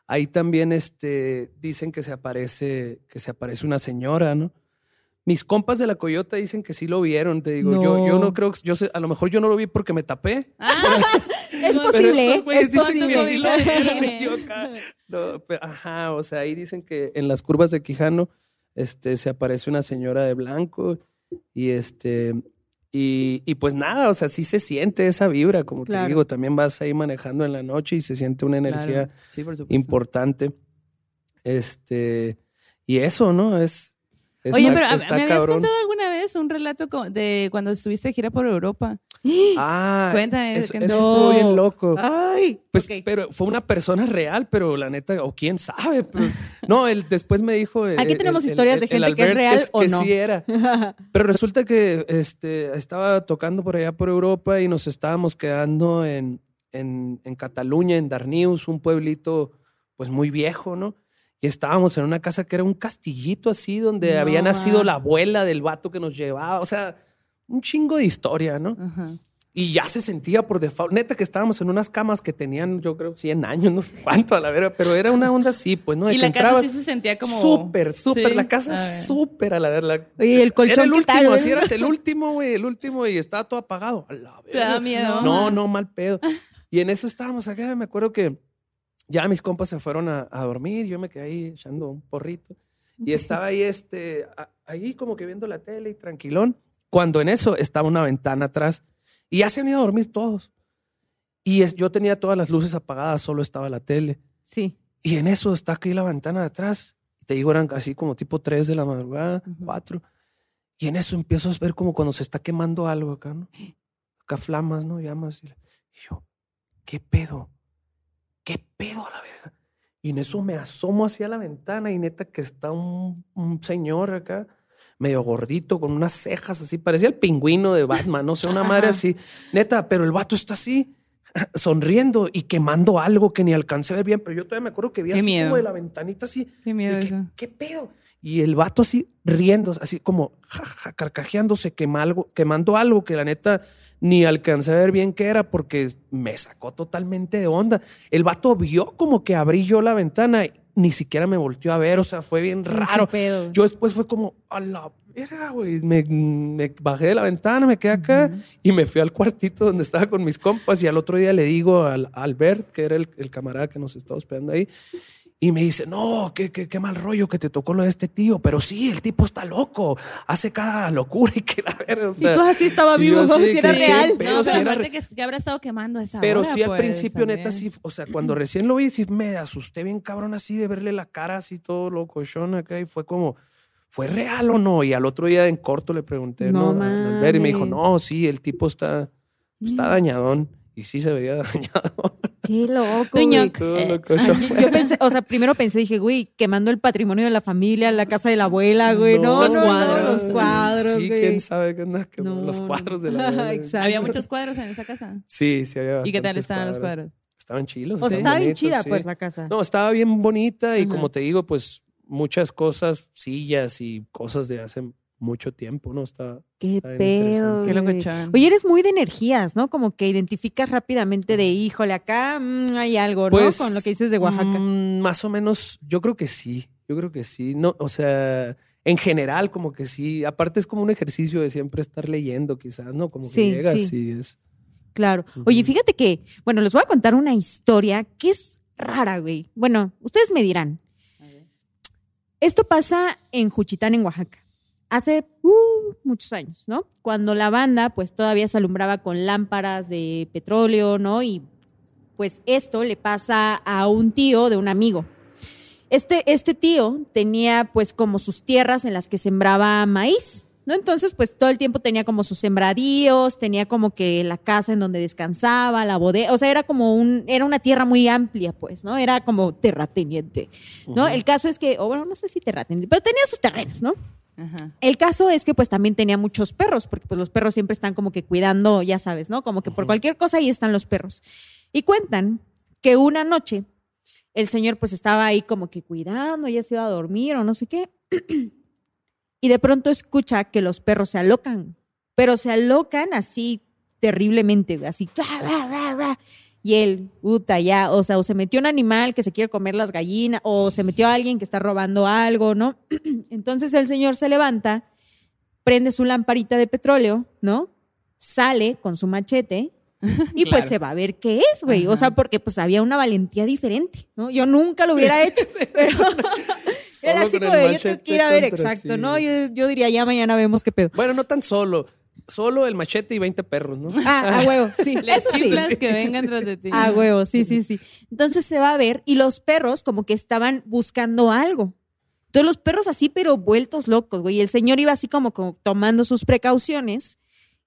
ahí también este, dicen que se aparece, que se aparece una señora, ¿no? Mis compas de la Coyota dicen que sí lo vieron, te digo, yo, yo No. creo yo sé, a lo mejor yo no lo vi porque me tapé. Es No, Pero posible, estos ¿eh? Es dicen que sí lo vieron y yo acá. No, ajá, o sea, ahí dicen que en las curvas de Quijano este, se aparece una señora de blanco y este y, y pues nada, o sea, sí se siente esa vibra, como Claro. te digo, también vas ahí manejando en la noche y se siente una energía Claro. Sí, importante. Este, y eso, ¿no? Es, Oye, pero ¿a- está ¿me habías cabrón. contado alguna vez un relato de cuando estuviste de gira por Europa? Ah, Cuéntame, eso, que- eso No. fue bien loco. Ay, Pues, pero fue una persona real, pero la neta, o quién sabe. pero- no, él después me dijo. eh, Aquí eh, tenemos el- historias el- de gente que es real o que no. sí era. Pero resulta que este, estaba tocando por allá por Europa y nos estábamos quedando en, en, en Cataluña, en Darnius, un pueblito pues muy viejo, ¿no? Y estábamos en una casa que era un castillito así, donde No, había nacido la abuela del vato que nos llevaba. O sea, un chingo de historia, ¿no? Ajá. Y ya se sentía por default. Neta que estábamos en unas camas que tenían, yo creo, 100 años, no sé cuánto a la verga, pero era una onda así, pues, ¿no? De Y la casa sí se sentía como... Súper, súper. Sí, La casa súper a la verga. Oye, ¿y el colchón Era el último, tal, así eras el último, güey, el último y estaba todo apagado. A la ¿Te da verga. miedo? No, no, mal pedo. Y en eso estábamos acá, me acuerdo que ya mis compas se fueron a, a dormir, yo me quedé ahí echando un porrito y estaba ahí, este, a- ahí como que viendo la tele y tranquilón, cuando en eso estaba una ventana atrás y ya se han ido a dormir todos. Y es, yo tenía todas las luces apagadas, solo estaba la tele. Sí. Y en eso está aquí la ventana de atrás. Te digo, eran así como tipo 3 de la madrugada, Ujú. 4. Y en eso empiezo a ver como cuando se está quemando algo acá, ¿no? Acá flamas, ¿no? Llamas. Y yo, ¿qué pedo? ¿Qué pedo a la verga? Y en eso me asomo hacia la ventana y neta que está un, un señor acá, medio gordito, con unas cejas así, parecía el pingüino de Batman, no sé, una madre así. Neta, pero el vato está así, sonriendo y quemando algo que ni alcancé a ver bien, pero yo todavía me acuerdo que vi Qué así miedo. como de la ventanita así. Qué miedo de que, eso. ¿Qué pedo? Y el vato así riendo, así como ja, carcajeándose, quema algo, quemando algo que la neta ni alcancé a ver bien qué era porque me sacó totalmente de onda. El vato vio como que abrí yo la ventana y ni siquiera me volteó a ver, o sea, fue bien raro. Yo después fue como, a la verga, güey. Me, me bajé de la ventana, me quedé acá y me fui al cuartito donde estaba con mis compas. Y al otro día le digo al Albert, que era el, el camarada que nos estaba hospedando ahí, y me dice, no, qué, qué, qué mal rollo que te tocó lo de este tío. Pero sí, el tipo está loco, hace cada locura y que la verga. O Si sea, tú así estaba vivo, así si era real. ¿qué pedo? No, si pero era aparte re- que, que habrá estado quemando esa pero hora, sí, al pues, principio, neta, también. sí, o sea, cuando recién lo vi, sí me asusté bien cabrón así de verle la cara así todo locochón acá y fue como, ¿fue real o no? Y al otro día en corto le pregunté, No ¿no? a y me dijo, no, sí, el tipo está, está dañadón. Y sí se veía dañado. Qué loco. Güey. Todo Eh. Yo pensé, o sea, primero pensé, dije, güey, quemando el patrimonio de la familia, la casa de la abuela, güey. No, Los no, no, cuadros. los cuadros, Sí, güey. quién sabe qué onda, No. los cuadros de la abuela. Exacto. Había muchos cuadros en esa casa. Sí, sí había ¿Y qué tal estaban los cuadros? Estaban chilos. O sea, estaban estaba bien chida, sí. pues, la casa. No, estaba bien bonita y Ajá. como te digo, pues muchas cosas, sillas y cosas de hace mucho tiempo, ¿no? Está, Qué está bien pedo. Qué locochón. Oye, eres muy de energías, ¿no? Como que identificas rápidamente de, híjole, acá mm, hay algo, Pues, ¿no? Con lo que dices de Oaxaca. mm, más o menos, yo creo que sí, yo creo que sí. No, o sea, en general, como que sí. Aparte es como un ejercicio de siempre estar leyendo, quizás, ¿no? Como que Sí, llegas sí. y es. Claro. Oye, fíjate que, bueno, les voy a contar una historia que es rara, güey. Bueno, ustedes me dirán. Esto pasa en Juchitán, en Oaxaca. Hace uh, muchos años, ¿no? Cuando la banda, pues todavía se alumbraba con lámparas de petróleo, ¿no? Y pues esto le pasa a un tío de un amigo. Este, este tío tenía pues como sus tierras en las que sembraba maíz, ¿no? Entonces, pues todo el tiempo tenía como sus sembradíos, tenía como que la casa en donde descansaba, la bodega, o sea, era como un, era una tierra muy amplia, pues, ¿no? Era como terrateniente, ¿no? El caso es que, o bueno, no sé si terrateniente, pero tenía sus terrenos, ¿no? Ajá. El caso es que pues también tenía muchos perros, porque pues los perros siempre están como que cuidando, ya sabes, ¿no? Como que por cualquier cosa ahí están los perros. Y cuentan que una noche el señor pues estaba ahí como que cuidando, ya se iba a dormir o no sé qué. y de pronto escucha que los perros se alocan, pero se alocan así terriblemente, así. Y él, puta, ya, o sea, o se metió un animal que se quiere comer las gallinas, o se metió alguien que está robando algo, ¿no? Entonces el señor se levanta, prende su lamparita de petróleo, ¿no? Sale con su machete y pues se va a ver qué es, güey. O sea, porque pues había una valentía diferente, ¿no? Yo nunca lo hubiera hecho, pero era así como de, yo tengo que ir a ver, exacto, sí. ¿no? Yo, yo diría, ya mañana vemos qué pedo. Bueno, no tan solo. Solo el machete y 20 perros, ¿no? Ah, a huevo, sí, Le eso sí. chiflas que vengan tras de ti. A huevo, sí, sí, sí. Entonces se va a ver y los perros como que estaban buscando algo. Entonces los perros así, pero vueltos locos, güey. Y el señor iba así como, como tomando sus precauciones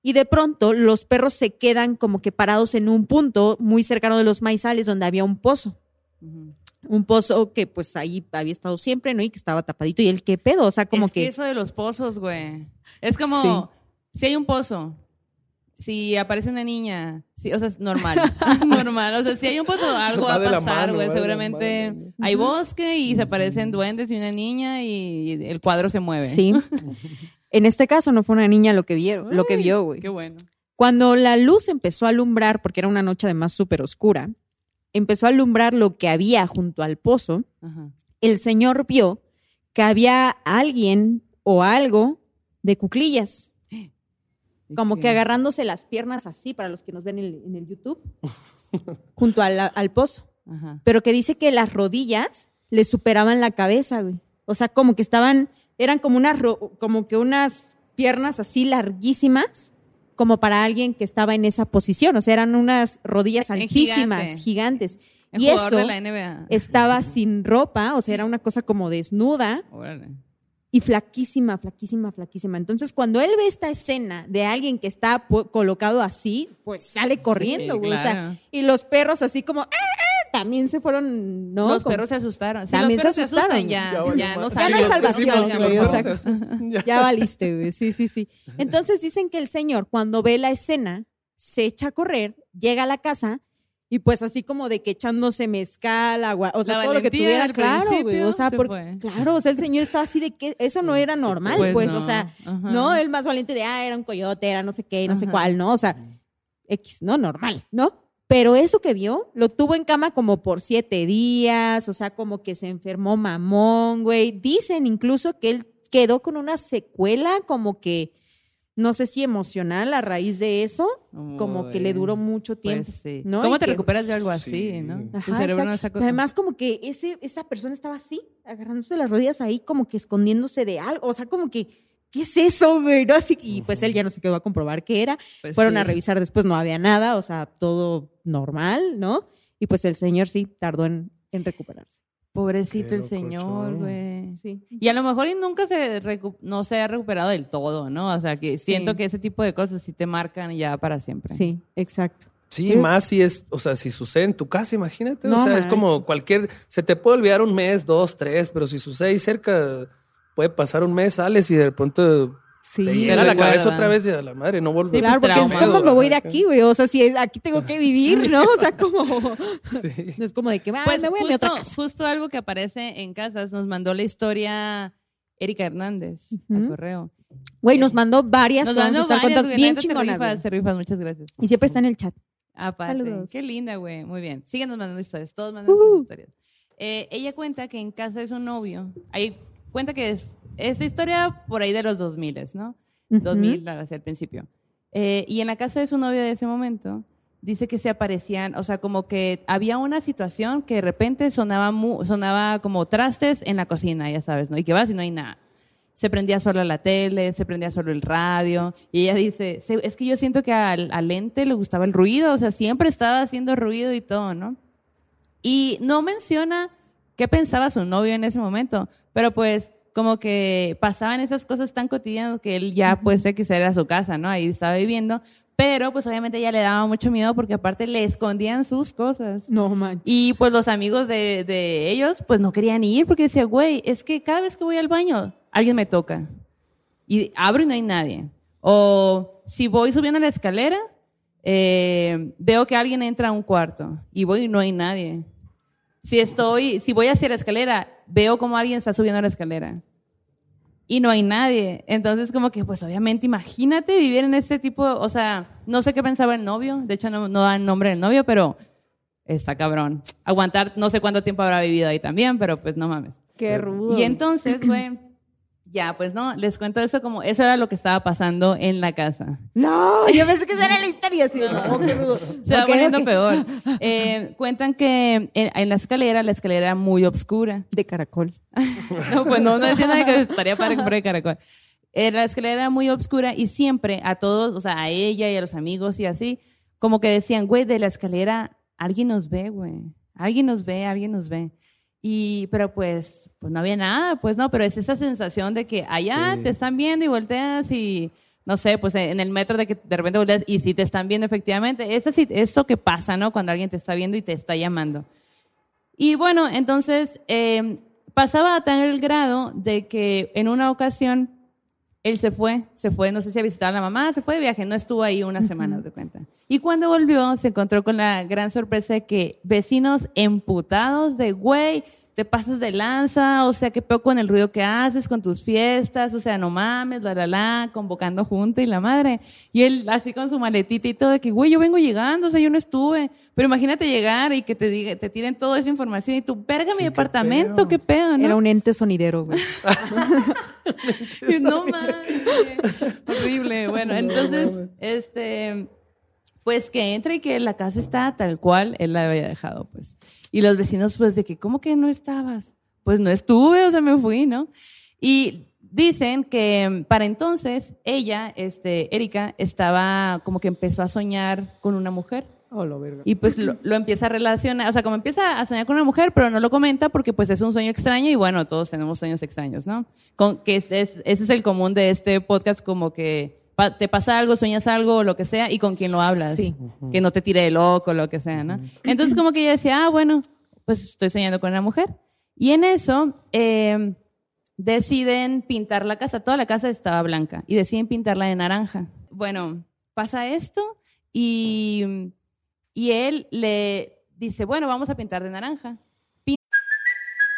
y de pronto los perros se quedan como que parados en un punto muy cercano de los maizales donde había un pozo. Un pozo que pues ahí había estado siempre, ¿no? Y que estaba tapadito. Y el qué pedo, o sea, como es que, eso de los pozos, güey. Es como, Sí. Si hay un pozo, si aparece una niña, o sea, es normal, normal. O sea, si hay un pozo, algo va, Va a pasar, güey. Seguramente mano. hay bosque y se aparecen duendes y una niña y el cuadro se mueve. Sí. En este caso no fue una niña lo que vieron, lo que vio, güey. Qué bueno. Cuando la luz empezó a alumbrar, porque era una noche además súper oscura, empezó a alumbrar lo que había junto al pozo, Ajá. el señor vio que había alguien o algo de cuclillas, ¿Y como que agarrándose las piernas así, para los que nos ven en el, en el YouTube, junto al, al pozo. Ajá. Pero que dice que las rodillas le superaban la cabeza, güey. O sea, como que estaban, eran como unas, como que unas piernas así larguísimas, como para alguien que estaba en esa posición. O sea, eran unas rodillas altísimas, gigante. gigantes. El y eso de la NBA. estaba sin ropa, o sea, era una cosa como desnuda Órale. Y flaquísima, flaquísima, flaquísima. Entonces, cuando él ve esta escena de alguien que está colocado así, pues sale corriendo, güey. O sea, y los perros así como, "Ah, ah", también se fueron, ¿no? los Como- perros se asustaron. Si También los perros se se asustan, asustaron. ya, Ya ya no. Ya no hay los- salvación, sí, güey, los o sea, perros se asustan, ya. Ya valiste, güey. Sí, sí, sí. Entonces dicen que el señor, cuando ve la escena, se echa a correr, llega a la casa y pues así como de que echándose mezcal, agua, o sea, La todo lo que tuviera, claro, güey. O sea, se porque, claro, o sea, el señor estaba así de que eso no era normal, pues, Pues o no, sea, ajá. no, el más valiente de, ah, era un coyote, era no sé qué, no sé cuál, ¿no? O sea, X, ¿no? Normal, ¿no? Pero eso que vio, lo tuvo en cama como por siete días, o sea, como que se enfermó mamón, güey. Dicen incluso que él quedó con una secuela como que, no sé si emocional a raíz de eso, como que le duró mucho tiempo. Pues sí. ¿no? ¿Cómo Y te que- recuperas de algo Sí. así, no? Ajá, tu cerebro no Pero Además, como que ese, esa persona estaba así, agarrándose las rodillas ahí, como que escondiéndose de algo. O sea, como que, ¿qué es eso, güey? ¿No? Así, y pues él ya no se quedó a comprobar qué era. Pues Fueron sí. a revisar después, no había nada, o sea, todo normal, ¿no? Y pues el señor sí tardó en, en recuperarse. Pobrecito el señor, güey. Sí. Y a lo mejor y nunca se recu- no se ha recuperado del todo, ¿no? O sea, que siento Sí. que ese tipo de cosas sí te marcan ya para siempre. Sí, exacto. Sí, más si es, o sea, si sucede en tu casa, imagínate. No o sea, es como cualquier, se te puede olvidar un mes, dos, tres, pero si sucede ahí cerca, puede pasar un mes, sales y de pronto Sí. te la recuerda. cabeza otra vez y a la madre, no vuelve. Sí, Claro, pues, porque es como me voy de aquí, güey. O sea, si es- aquí tengo que vivir, ¿no? O sea, como. Sí. No es como de que ah, Pues me voy a mi justo, otra casa. justo algo que aparece en casas nos mandó la historia Erika Hernández al Ujú. correo. Güey, nos mandó varias Nos mandó varias, contando bien te chingonas. rifas, te rifas, muchas gracias. Y siempre está en el chat. Aparte, Saludos. qué linda, güey. Muy bien. Síguenos mandando historias. Todos mandan Ujú. sus historias. Eh, ella cuenta que en casa de su novio, ahí cuenta que es esta historia por ahí de los 2000, ¿no? Ujú. 2000 hacia el principio. Eh, y en la casa de su novio de ese momento, dice que se aparecían, o sea, como que había una situación que de repente sonaba, mu- sonaba como trastes en la cocina, ya sabes, ¿no? Y que vas y no hay nada. Se prendía solo la tele, se prendía solo el radio. Y ella dice, "Se- es que yo siento que al, al ente le gustaba el ruido, o sea, siempre estaba haciendo ruido y todo, ¿no? Y no menciona qué pensaba su novio en ese momento, pero pues como que pasaban esas cosas tan cotidianas que él ya pues se quisiera a su casa, ¿no? Ahí estaba viviendo, pero pues obviamente ella le daba mucho miedo porque aparte le escondían sus cosas. No manches. Y pues los amigos de, de ellos pues no querían ir porque decía, güey, es que cada vez que voy al baño, alguien me toca. Y abro y no hay nadie. O si voy subiendo la escalera, eh, veo que alguien entra a un cuarto y voy y no hay nadie. Si estoy, si voy hacia la escalera, veo como alguien está subiendo la escalera y no hay nadie. Entonces, como que, pues obviamente, imagínate vivir en este tipo, o sea, no sé qué pensaba el novio, de hecho no, no da el nombre del novio, pero está cabrón. Aguantar, no sé cuánto tiempo habrá vivido ahí también, pero pues no mames. Qué rudo. Y entonces, güey, ya, pues no, les cuento eso como, eso era lo que estaba pasando en la casa. No, yo pensé que esa era la historia. Así, no, qué rudo. Se va poniendo peor. Eh, cuentan que en, en la escalera, la escalera era muy oscura. De caracol. No, pues no, no decía nada que estaría para fuera de caracol. Eh, la escalera era muy oscura y siempre a todos, o sea, a ella y a los amigos y así, como que decían, güey, de la escalera alguien nos ve, güey. Alguien nos ve, alguien nos ve. Y, pero pues, pues no había nada, pues no, pero es esa sensación de que allá Sí. te están viendo y volteas y, no sé, pues en el metro de que de repente volteas y sí te están viendo efectivamente. Es así, esto que pasa, ¿no? Cuando alguien te está viendo y te está llamando. Y bueno, entonces eh, pasaba a tal grado de que en una ocasión él se fue, se fue, no sé si a visitar a la mamá, se fue de viaje, no estuvo ahí unas semanas de cuenta. Y cuando volvió, se encontró con la gran sorpresa de que vecinos emputados de, güey, te pasas de lanza, o sea, qué peor con el ruido que haces, con tus fiestas, o sea, no mames, la, la, la, convocando junta y la madre. Y él así con su maletita y todo, de que, güey, yo vengo llegando, o sea, yo no estuve. Pero imagínate llegar y que te, diga, te tiren toda esa información y tú, verga, mi qué departamento, pedo. qué pedo, ¿no? Era un ente sonidero, güey. Y no mames, horrible. Bueno, entonces, este, pues que entra y que la casa está tal cual él la había dejado, pues. Y los vecinos, pues, de que, ¿cómo que no estabas? Pues no estuve, o sea, me fui, ¿no? Y dicen que mm, para entonces ella, este, Erika, estaba como que empezó a soñar con una mujer. Oh, verga. Y pues lo, lo empieza a relacionar, o sea, como empieza a soñar con una mujer, pero no lo comenta porque pues es un sueño extraño y bueno, todos tenemos sueños extraños, ¿no? Con, que es, es- ese es el común de este podcast, como que pa- te pasa algo, sueñas algo o lo que sea y con quién lo hablas. Sí. Que no te tire de loco, lo que sea, ¿no? Entonces como que ella decía, ah, bueno, pues estoy soñando con una mujer. Y en eso eh, deciden pintar la casa, toda la casa estaba blanca y deciden pintarla de naranja. Bueno, pasa esto y, y él le dice, bueno, vamos a pintar de naranja.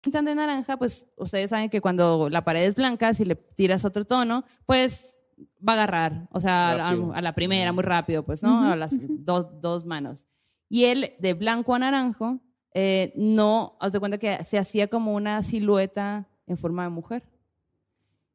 Pintan de naranja, pues ustedes saben que cuando la pared es blanca, si le tiras otro tono, pues va a agarrar, o sea, a, la primera, muy rápido, pues, ¿no? A las dos, dos manos. Y él, de blanco a naranjo, eh, no, haz de cuenta que se hacía como una silueta en forma de mujer.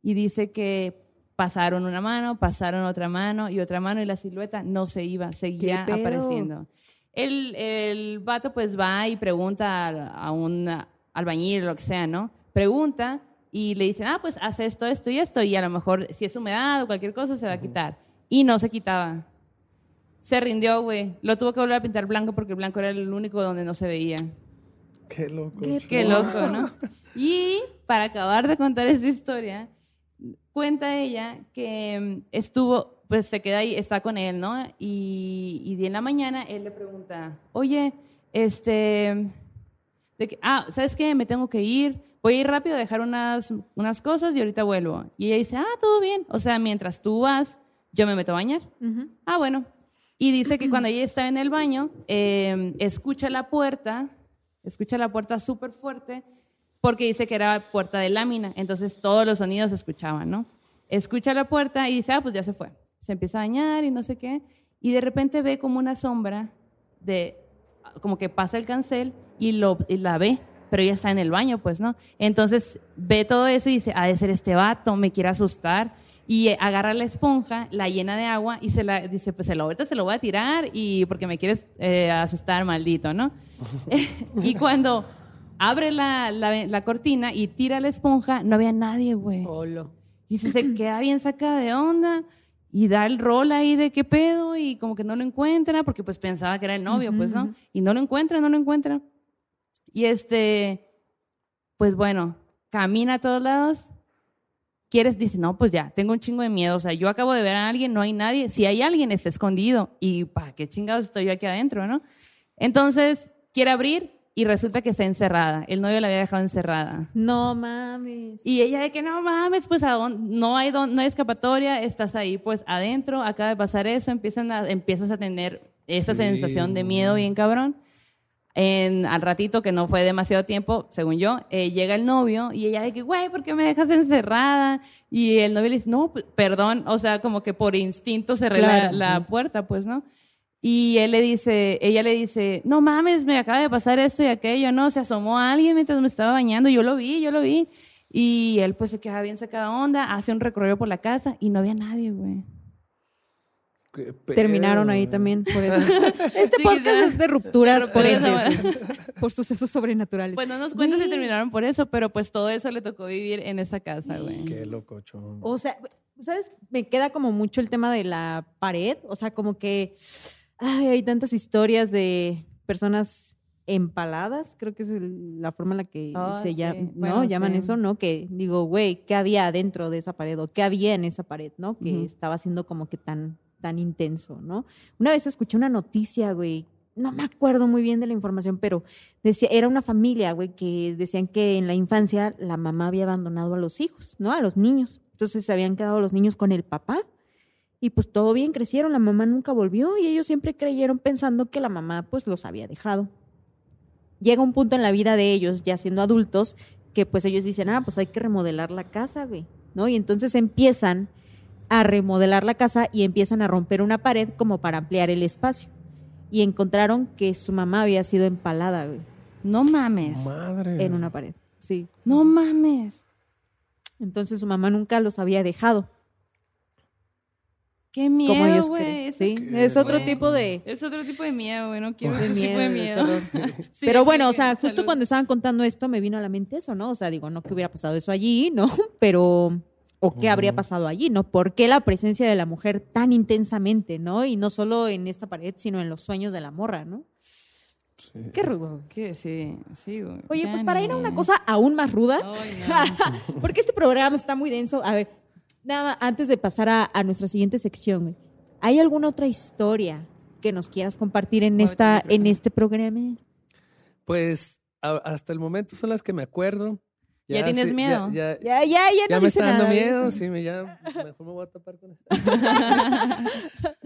Y dice que pasaron una mano, pasaron otra mano y otra mano y la silueta no se iba, seguía apareciendo. El, el vato pues va y pregunta a, a un albañil o lo que sea, ¿no? Pregunta y le dicen, ah, pues haz esto, esto y esto y a lo mejor si es humedad o cualquier cosa se va a quitar. Y no se quitaba. Se rindió, güey. Lo tuvo que volver a pintar blanco porque el blanco era el único donde no se veía. Qué loco. Qué loco, ¿no? Y para acabar de contar esa historia, cuenta ella que mm, estuvo, pues se queda ahí, está con él, ¿no? Y, y en la mañana él le pregunta, oye, este, de que, ah, ¿sabes qué? Me tengo que ir, voy a ir rápido a dejar unas, unas cosas y ahorita vuelvo. Y ella dice, ah, todo bien. O sea, mientras tú vas, yo me meto a bañar. Ah, bueno. Y dice que cuando ella estaba en el baño, eh, escucha la puerta, escucha la puerta súper fuerte, porque dice que era puerta de lámina, entonces todos los sonidos se escuchaban, ¿no? Escucha la puerta y dice, ah, pues ya se fue. Se empieza a bañar y no sé qué, y de repente ve como una sombra de, como que pasa el cancel y, lo, y la ve, pero ella está en el baño, pues, ¿no? Entonces ve todo eso y dice, ha de ser este vato, me quiere asustar. Y eh, agarra la esponja, la llena de agua y se la dice, pues se lo, ahorita se lo voy a tirar y porque me quieres eh, asustar, maldito, ¿no? y cuando abre la, la- la cortina y tira la esponja, no había nadie, güey. Y se, se queda bien sacada de onda y da el rol ahí de qué pedo y como que no lo encuentra porque pues pensaba que era el novio, pues, ¿no? Y no lo encuentra, no lo encuentra. Y este, pues bueno, camina a todos lados. Quieres, dice, no, pues ya, tengo un chingo de miedo. O sea, yo acabo de ver a alguien, no hay nadie. Si hay alguien, está escondido. Y pa, qué chingados estoy yo aquí adentro, ¿no? Entonces, quiere abrir y resulta que está encerrada. El novio la había dejado encerrada. No mames. Y ella de que no mames, pues ¿a dónde? no hay don- no hay escapatoria, estás ahí pues adentro, acaba de pasar eso, empiezan a- empiezas a tener esa Sí, sensación de miedo bien cabrón. En, al ratito, que no fue demasiado tiempo, según yo, eh, llega el novio y ella de que, güey, ¿por qué me dejas encerrada? Y el novio le dice, no, perdón, o sea, como que por instinto cerré la- Claro. la, puerta, pues, ¿no? Y él le dice, ella le dice, no mames, me acaba de pasar esto y aquello, ¿no? Se asomó alguien mientras me estaba bañando, yo lo vi, yo lo vi. Y él pues se queda bien sacada onda, hace un recorrido por la casa y no había nadie, güey. Terminaron ahí también por eso. Este Sí, podcast es de rupturas por, eso, por sucesos sobrenaturales. Pues no nos cuentas si terminaron por eso, pero pues todo eso le tocó vivir en esa casa, güey. Qué locochón. O sea, ¿sabes? Me queda como mucho el tema de la pared. O sea, como que ay, hay tantas historias de personas empaladas, creo que es el- la forma en la que Oh, se sí. llama, ¿no? Bueno, Llaman sí. eso, ¿no? Que digo, güey, ¿qué había adentro de esa pared? ¿O qué había en esa pared, ¿no? Que estaba siendo como que tan, tan intenso, ¿no? Una vez escuché una noticia, güey, no me acuerdo muy bien de la información, pero decía, era una familia, güey, que decían que en la infancia la mamá había abandonado a los hijos, ¿no? A los niños. Entonces se habían quedado los niños con el papá y pues todo bien, crecieron, la mamá nunca volvió y ellos siempre creyeron pensando que la mamá pues los había dejado. Llega un punto en la vida de ellos, ya siendo adultos, que pues ellos dicen, ah, pues hay que remodelar la casa, güey, ¿no? Y entonces empiezan a remodelar la casa y empiezan a romper una pared como para ampliar el espacio. Y encontraron que su mamá había sido empalada, güey, No mames. Madre. en una pared. Sí. No mames. Entonces su mamá nunca los había dejado, Qué miedo, como ellos güey. Sí, es- es otro güey. tipo de... Es otro tipo de miedo, güey. No quiero ese tipo de miedo, Sí, Pero bueno, o sea, justo salud. cuando estaban contando esto me vino a la mente eso, ¿no? O sea, digo, no que hubiera pasado eso allí, ¿no? Pero, o qué habría pasado allí, ¿no? ¿Por qué la presencia de la mujer tan intensamente, ¿no? Y no solo en esta pared, sino en los sueños de la morra, ¿no? Qué rudo. ¿Qué? Sí, sí, güey. Oye, pues para ir a una cosa aún más ruda, no. porque este programa está muy denso. A ver, nada más, antes de pasar a, a nuestra siguiente sección, güey, ¿hay alguna otra historia que nos quieras compartir en, esta, en este programa? Pues a- hasta el momento son las que me acuerdo. ¿Ya tienes sí, miedo? Ya, ya- Ya, ya, ya no ya me dice está dando nada, miedo, sí, me ya, mejor me voy a tapar con eso.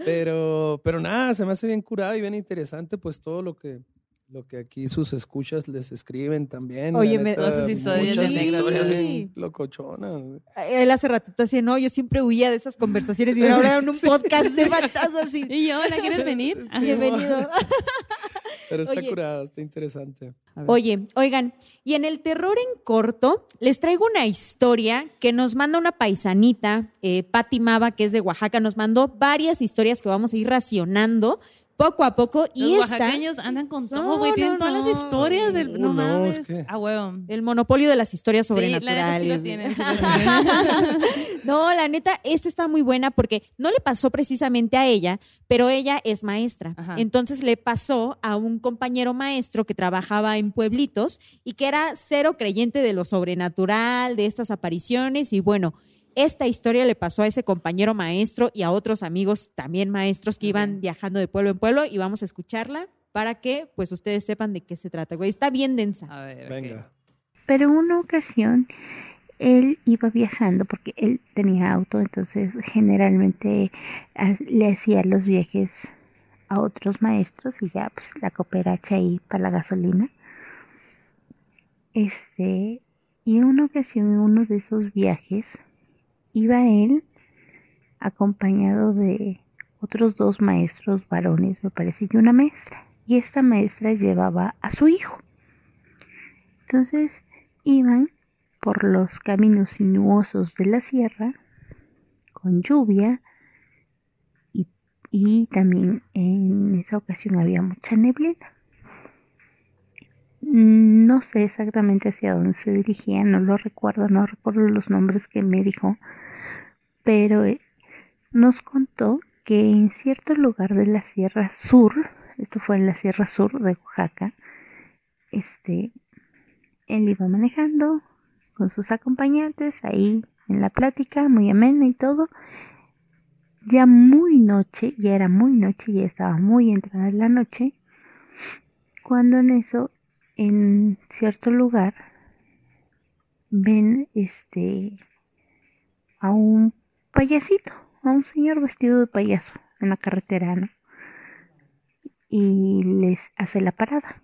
pero, pero nada, se me hace bien curado y bien interesante, pues todo lo que, lo que aquí sus escuchas les escriben también. Oye, me- sus historias muchas de historias bien locochonas. güey. Él hace ratito así, no, yo siempre huía de esas conversaciones y ahora en un podcast de fantasmas y ¿Y yo? ¿La quieres venir? Ah, bienvenido. Pero está Oye. curado, está interesante. Oye, oigan, y en el terror en corto, les traigo una historia que nos manda una paisanita, eh, Pati Mava, que es de Oaxaca, nos mandó varias historias que vamos a ir racionando poco a poco. Y Los esta, oaxaqueños andan con No, todo, güey. Tienen no, todas no. las historias del. No, no, mames. es que- A huevo. el monopolio de las historias Sí, la neta sí sobrenaturales. lo tienen. sí lo tienen. no, la neta, esta está muy buena porque no le pasó precisamente a ella, pero ella es maestra. Ajá. Entonces le pasó a un compañero maestro que trabajaba en pueblitos y que era cero creyente de lo sobrenatural, de estas apariciones. Y bueno, esta historia le pasó a ese compañero maestro y a otros amigos también maestros que iban viajando de pueblo en pueblo y vamos a escucharla para que pues ustedes sepan de qué se trata. Güey, está bien densa. A ver. Venga. Pero en una ocasión él iba viajando porque él tenía auto, entonces generalmente ah, le hacía los viajes a otros maestros y ya pues la cooperacha ahí para la gasolina. Este, y en una ocasión en uno de esos viajes iba él acompañado de otros dos maestros varones, me parece, y una maestra. Y esta maestra llevaba a su hijo. Entonces iban por los caminos sinuosos de la sierra con lluvia y, y también en esa ocasión había mucha neblina. No sé exactamente hacia dónde se dirigía, no lo recuerdo, no recuerdo los nombres que me dijo, pero eh, nos contó que en cierto lugar de la Sierra Sur, esto fue en la Sierra Sur de Oaxaca, este, él iba manejando con sus acompañantes ahí en la plática, muy amena y todo. Ya muy noche, ya era muy noche, ya estaba muy entrada la noche, cuando en eso en cierto lugar ven este a un payasito, a un señor vestido de payaso en la carretera, ¿no? Y les hace la parada.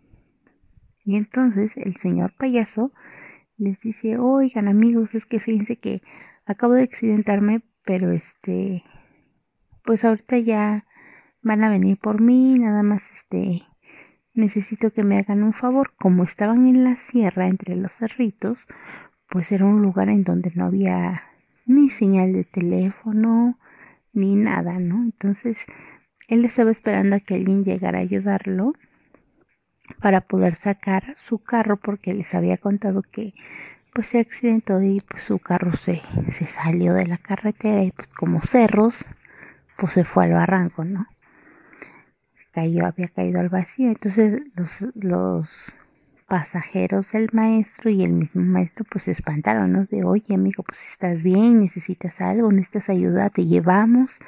Y entonces el señor payaso les dice, oigan amigos, es que fíjense que acabo de accidentarme, pero este, pues ahorita ya van a venir por mí, nada más este, necesito que me hagan un favor. Como estaban en la sierra entre los cerritos, pues era un lugar en donde no había ni señal de teléfono, ni nada, ¿no? Entonces, él estaba esperando a que alguien llegara a ayudarlo para poder sacar su carro porque les había contado que pues se accidentó y pues su carro se, se salió de la carretera y pues como cerros pues se fue al barranco, ¿no? Cayó, había caído al vacío. Entonces los, los pasajeros del maestro y el mismo maestro pues se espantaron, ¿no? De, oye amigo, pues estás bien, necesitas algo, necesitas ayuda, te llevamos.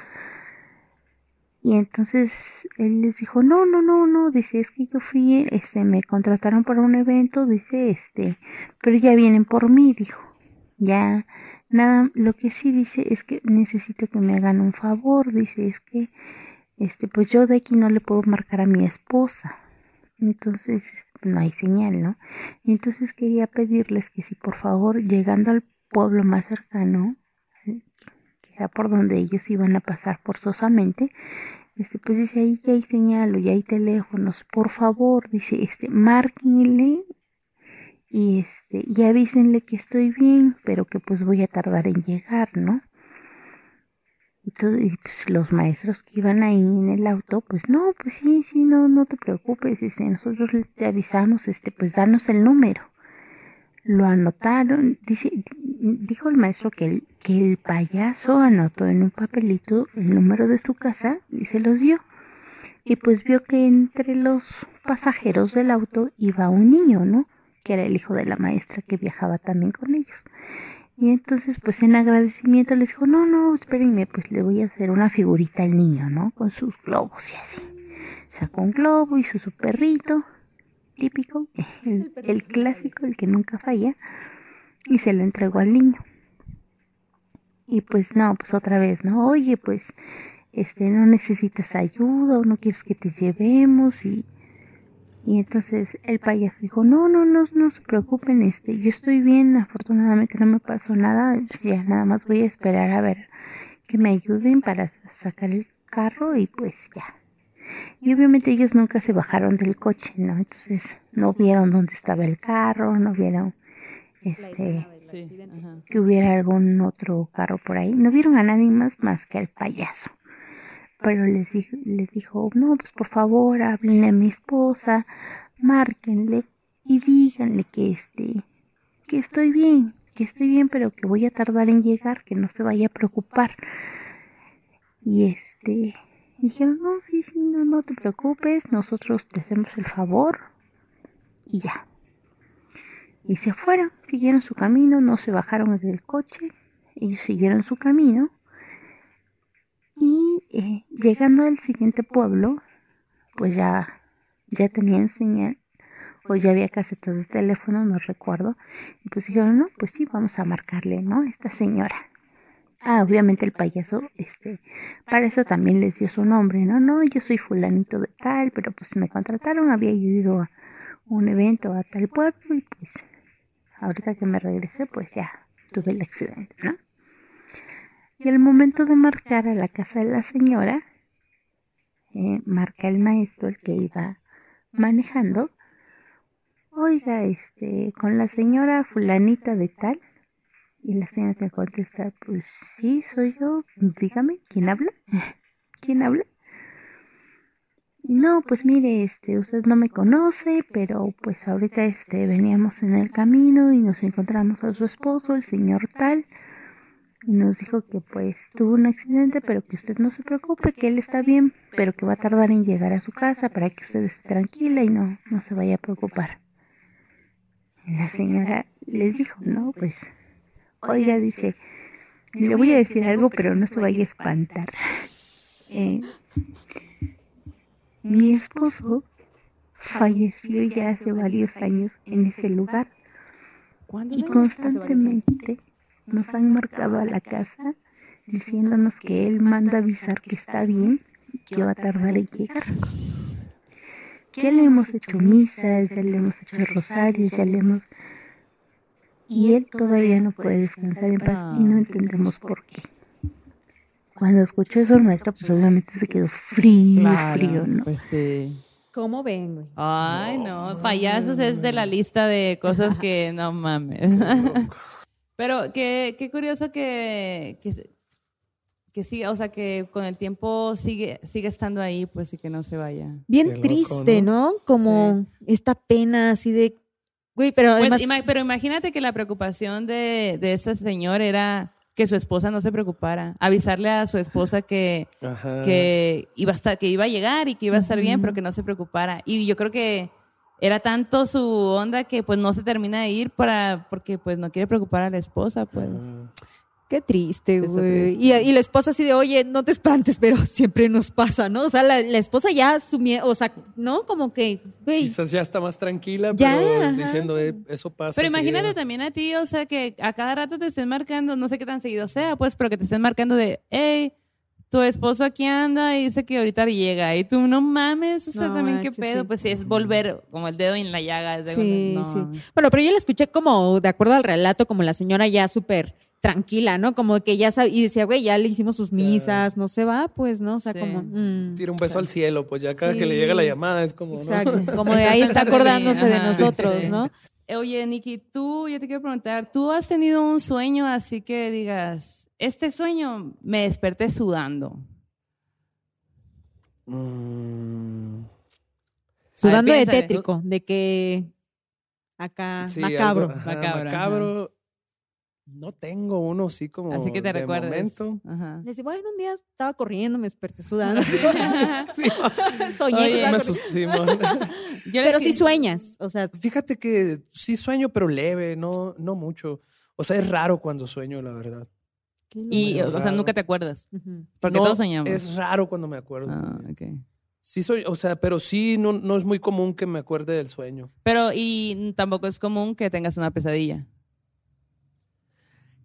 Y entonces él les dijo, no, no, no, no, dice, es que yo fui, este, me contrataron para un evento, dice, este, pero ya vienen por mí, dijo. Ya, nada, lo que sí dice es que necesito que me hagan un favor, dice, es que este, pues yo de aquí no le puedo marcar a mi esposa. Entonces, este, no hay señal, ¿no? Entonces quería pedirles que si por favor, llegando al pueblo más cercano, que era por donde ellos iban a pasar forzosamente, este, pues dice ahí ya hay señal o ya hay teléfonos, por favor, dice, este, márquenle y este, y avísenle que estoy bien, pero que pues voy a tardar en llegar, ¿no? Y, pues los maestros que iban ahí en el auto, pues no, pues sí, sí, no, no te preocupes, este, nosotros te avisamos, este, pues danos el número. Lo anotaron, dice, dijo el maestro que el, que el payaso anotó en un papelito el número de su casa y se los dio. Y pues vio que entre los pasajeros del auto iba un niño, ¿no? Que era el hijo de la maestra que viajaba también con ellos. Y entonces, pues en agradecimiento les dijo, no, no, espérenme, pues le voy a hacer una figurita al niño, ¿no? Con sus globos y así. Sacó un globo, hizo su perrito, típico, el, el clásico, el que nunca falla, y se lo entregó al niño. Y pues no, pues otra vez, ¿no? Oye, pues, este, no necesitas ayuda o no quieres que te llevemos y y entonces el payaso dijo, no, no, no, no se preocupen, este, yo estoy bien, afortunadamente no me pasó nada, ya nada más voy a esperar a ver que me ayuden para sacar el carro y pues ya. Y obviamente ellos nunca se bajaron del coche, ¿no? Entonces no vieron dónde estaba el carro, no vieron este que hubiera algún otro carro por ahí, no vieron a nadie más más que al payaso pero les dijo, les dijo, no, pues por favor, háblenle a mi esposa, márquenle y díganle que este, que estoy bien, que estoy bien, pero que voy a tardar en llegar, que no se vaya a preocupar. Y este, dijeron, no, sí, sí, no, no te preocupes, nosotros te hacemos el favor y ya. Y se fueron, siguieron su camino, no se bajaron del coche, ellos siguieron su camino y eh, llegando al siguiente pueblo, pues ya, ya tenían señal, o ya había casetas de teléfono, no recuerdo. Y pues dijeron, no, pues sí, vamos a marcarle, ¿no? Esta señora. Ah, obviamente el payaso, este, para eso también les dio su nombre, ¿no? No, yo soy fulanito de tal, pero pues me contrataron, había ido a un evento a tal pueblo y pues ahorita que me regresé, pues ya tuve el accidente, ¿no? Y al momento de marcar a la casa de la señora, eh, marca el maestro, el que iba manejando, oiga, este, con la señora fulanita de tal. Y la señora te contesta, pues sí, soy yo, dígame, ¿quién habla? ¿Quién habla? No, pues mire, este, usted no me conoce, pero pues ahorita este veníamos en el camino y nos encontramos a su esposo, el señor tal, nos dijo que pues tuvo un accidente, pero que usted no se preocupe, que él está bien, pero que va a tardar en llegar a su casa para que usted esté tranquila y no, no se vaya a preocupar. Y la señora les dijo, no, pues, oiga, dice, le voy a decir algo, pero no se vaya a espantar. Eh, mi esposo falleció ya hace varios años en ese lugar y constantemente nos han marcado a la casa diciéndonos que él manda avisar que está bien y que va a tardar en llegar. Ya le hemos hecho misas, ya le hemos hecho rosarios, ya le hemos... Y él todavía no puede descansar en paz y no entendemos por qué. Cuando escuchó eso el maestro, pues obviamente se quedó frío, frío, ¿no? Pues sí. ¿Cómo ven, güey? Ay, no, payasos es de la lista de cosas que no mames. Pero qué, qué curioso que, que, que siga, o sea, que con el tiempo sigue, sigue estando ahí, pues y que no se vaya. Bien loco, triste, ¿no? Como esta pena así de... Güey, pero Pues, además... ima- pero imagínate que la preocupación de, de ese señor era que su esposa no se preocupara, avisarle a su esposa que, Ajá. que iba a estar, que iba a llegar y que iba a estar bien, pero que no se preocupara. Y yo creo que era tanto su onda que pues no se termina de ir para, porque pues no quiere preocupar a la esposa, pues. Qué triste, güey. Y, y la esposa así de, oye, no te espantes, pero siempre nos pasa, ¿no? O sea, la, la esposa ya asumió, o sea, ¿no? Como que, güey, Quizás ya está más tranquila, Ya, pero ajá. diciendo, eh, eso pasa. Pero imagínate seguido. también a ti, o sea, que a cada rato te estén marcando, no sé qué tan seguido sea, pues, pero que te estén marcando de, hey, tu esposo aquí anda y dice que ahorita llega. Y tú, no mames, o sea, No también qué pedo. sí. Pues sí, es volver como el dedo en la llaga. es de- sí, no. sí. Bueno, pero yo la escuché como, de acuerdo al relato, como la señora ya súper tranquila, ¿no? Como que ya sabía, y decía, güey, ya le hicimos sus misas, no se va, pues, ¿no? O sea, Sí. como... mm, Tira un beso al cielo, pues ya cada que le llega la llamada es como, ¿no? exacto, como de ahí está acordándose de nosotros, sí. ¿no? Eh, Oye, Nikki, tú, yo te quiero preguntar, ¿tú has tenido un sueño así que digas, este sueño me desperté sudando? Mm, Sudando de tétrico, de que acá, sí, macabro. algo- ajá, Macabro, macabro. No tengo uno así como así que te de recuerdes. momento. Ajá. Le decía, bueno, un día estaba corriendo, me desperté sudando. Sí, Soñé Oye, que me asusté, Pero sí sueñas, o sea, Fíjate que sí sueño, pero leve, no, no mucho. O sea, es raro cuando sueño, la verdad. Y, Muy o sea, nunca te acuerdas. Porque No, todos soñamos. Es raro cuando me acuerdo. Ah, ok. Sí soy, o sea, pero sí no, no es muy común que me acuerde del sueño. Pero, y tampoco es común que tengas una pesadilla.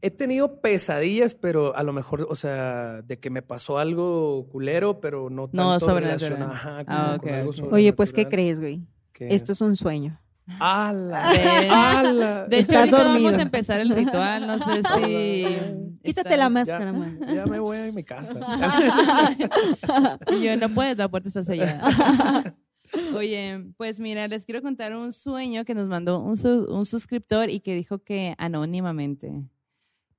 He tenido pesadillas, pero a lo mejor, o sea, de que me pasó algo culero, pero no tanto No, sobrenatural. relacionado. Ajá, como Ah, con algo. Oye, pues, ¿qué crees, güey? ¿Qué? Esto es un sueño. ¡Ala! De- ¡Ala! De hecho, ahorita dormido. vamos a empezar el ritual. No sé si. Quítate la máscara, ya, man. ya me voy a mi casa. Yo, no puedes, la puerta está sellada. Oye, pues mira, les quiero contar un sueño que nos mandó un, su- un suscriptor y que dijo que anónimamente.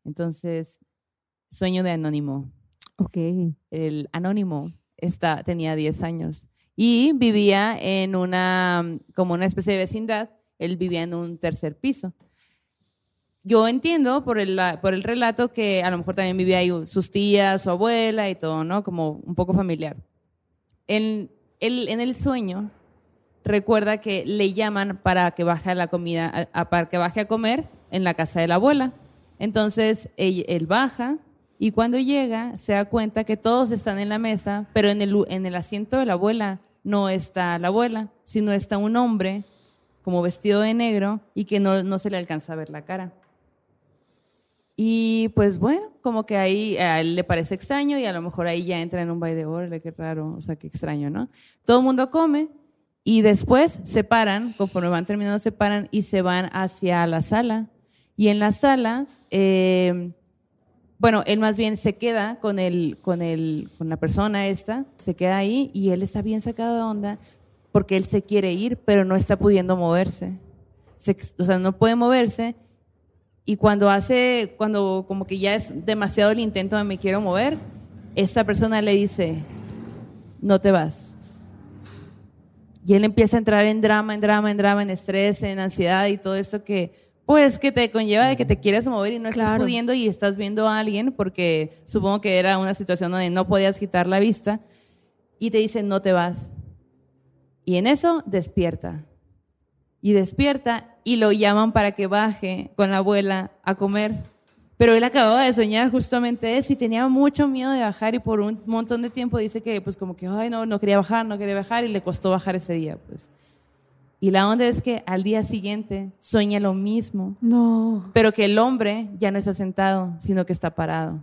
Entonces, sueño de anónimo. Ok. El anónimo está, tenía 10 años y vivía en una, como una especie de vecindad. Él vivía en un tercer piso. Yo entiendo por el, por el relato que a lo mejor también vivía ahí sus tías, su abuela y todo, ¿no? Como un poco familiar. En, él, en el sueño recuerda que le llaman para que baje la comida, a- a- para que baje a comer en la casa de la abuela. Entonces él, baja y cuando llega se da cuenta que todos están en la mesa, pero en el, en el asiento de la abuela no está la abuela, sino está un hombre como vestido de negro y que no, no se le alcanza a ver la cara. Y pues bueno, como que ahí a él le parece extraño y a lo mejor ahí ya entra en un baile de órale, qué raro, o sea, qué extraño, ¿no? Todo el mundo come y después se paran, conforme van terminando, se paran y se van hacia la sala. Y en la sala, eh, bueno, él más bien se queda con, el, con, el, con la persona esta, se queda ahí y él está bien sacado de onda porque él se quiere ir, pero no está pudiendo moverse. se, o sea, no puede moverse. Y cuando hace, cuando como que ya es demasiado el intento de me quiero mover, esta persona le dice, no te vas. Y él empieza a entrar en drama, en drama, en drama, en estrés, en ansiedad y todo esto que, pues, que te conlleva de que te quieres mover y no estás pudiendo y estás viendo a alguien, porque supongo que era una situación donde no podías quitar la vista, y te dice, no te vas. Y en eso despierta. Y despierta y lo llaman para que baje con la abuela a comer. Pero él acababa de soñar justamente eso y tenía mucho miedo de bajar y por un montón de tiempo dice que pues como que, ay, no, no quería bajar, no quería bajar y le costó bajar ese día, pues. Y la onda es que al día siguiente sueña lo mismo, No. pero que el hombre ya no está sentado, sino que está parado.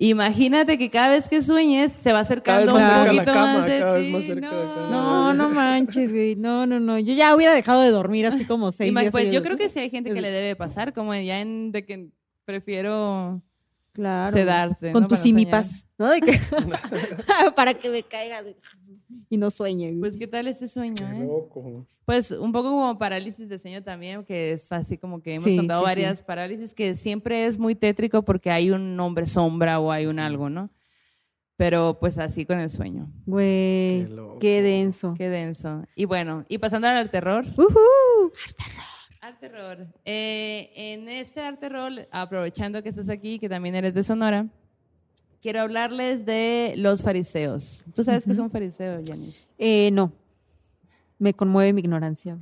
Imagínate que cada vez que sueñes se va acercando un poquito más de ti. No. No, no manches, güey. No, no, no. Yo ya hubiera dejado de dormir así como seis Ima- días pues yo creo que sí hay gente que le debe pasar, como ya en de que prefiero Claro. sedarte, Con ¿no? tus simipas, ¿no? De que- para que me caiga de- y no sueñe. Pues qué tal ese sueño, Qué ¿eh? loco. Pues un poco como parálisis de sueño también, que es así como que hemos Sí, contado sí, varias sí. parálisis, que siempre es muy tétrico porque hay un hombre sombra o hay un algo, ¿no? Pero pues así con el sueño. Güey, Qué qué denso. Qué denso. Y bueno, y pasando al terror. Al terror. Eh, en este arte terror, aprovechando que estás aquí, que también eres de Sonora, quiero hablarles de los fariseos. ¿Tú sabes qué es un fariseo, Yanis? Eh, no. Me conmueve mi ignorancia.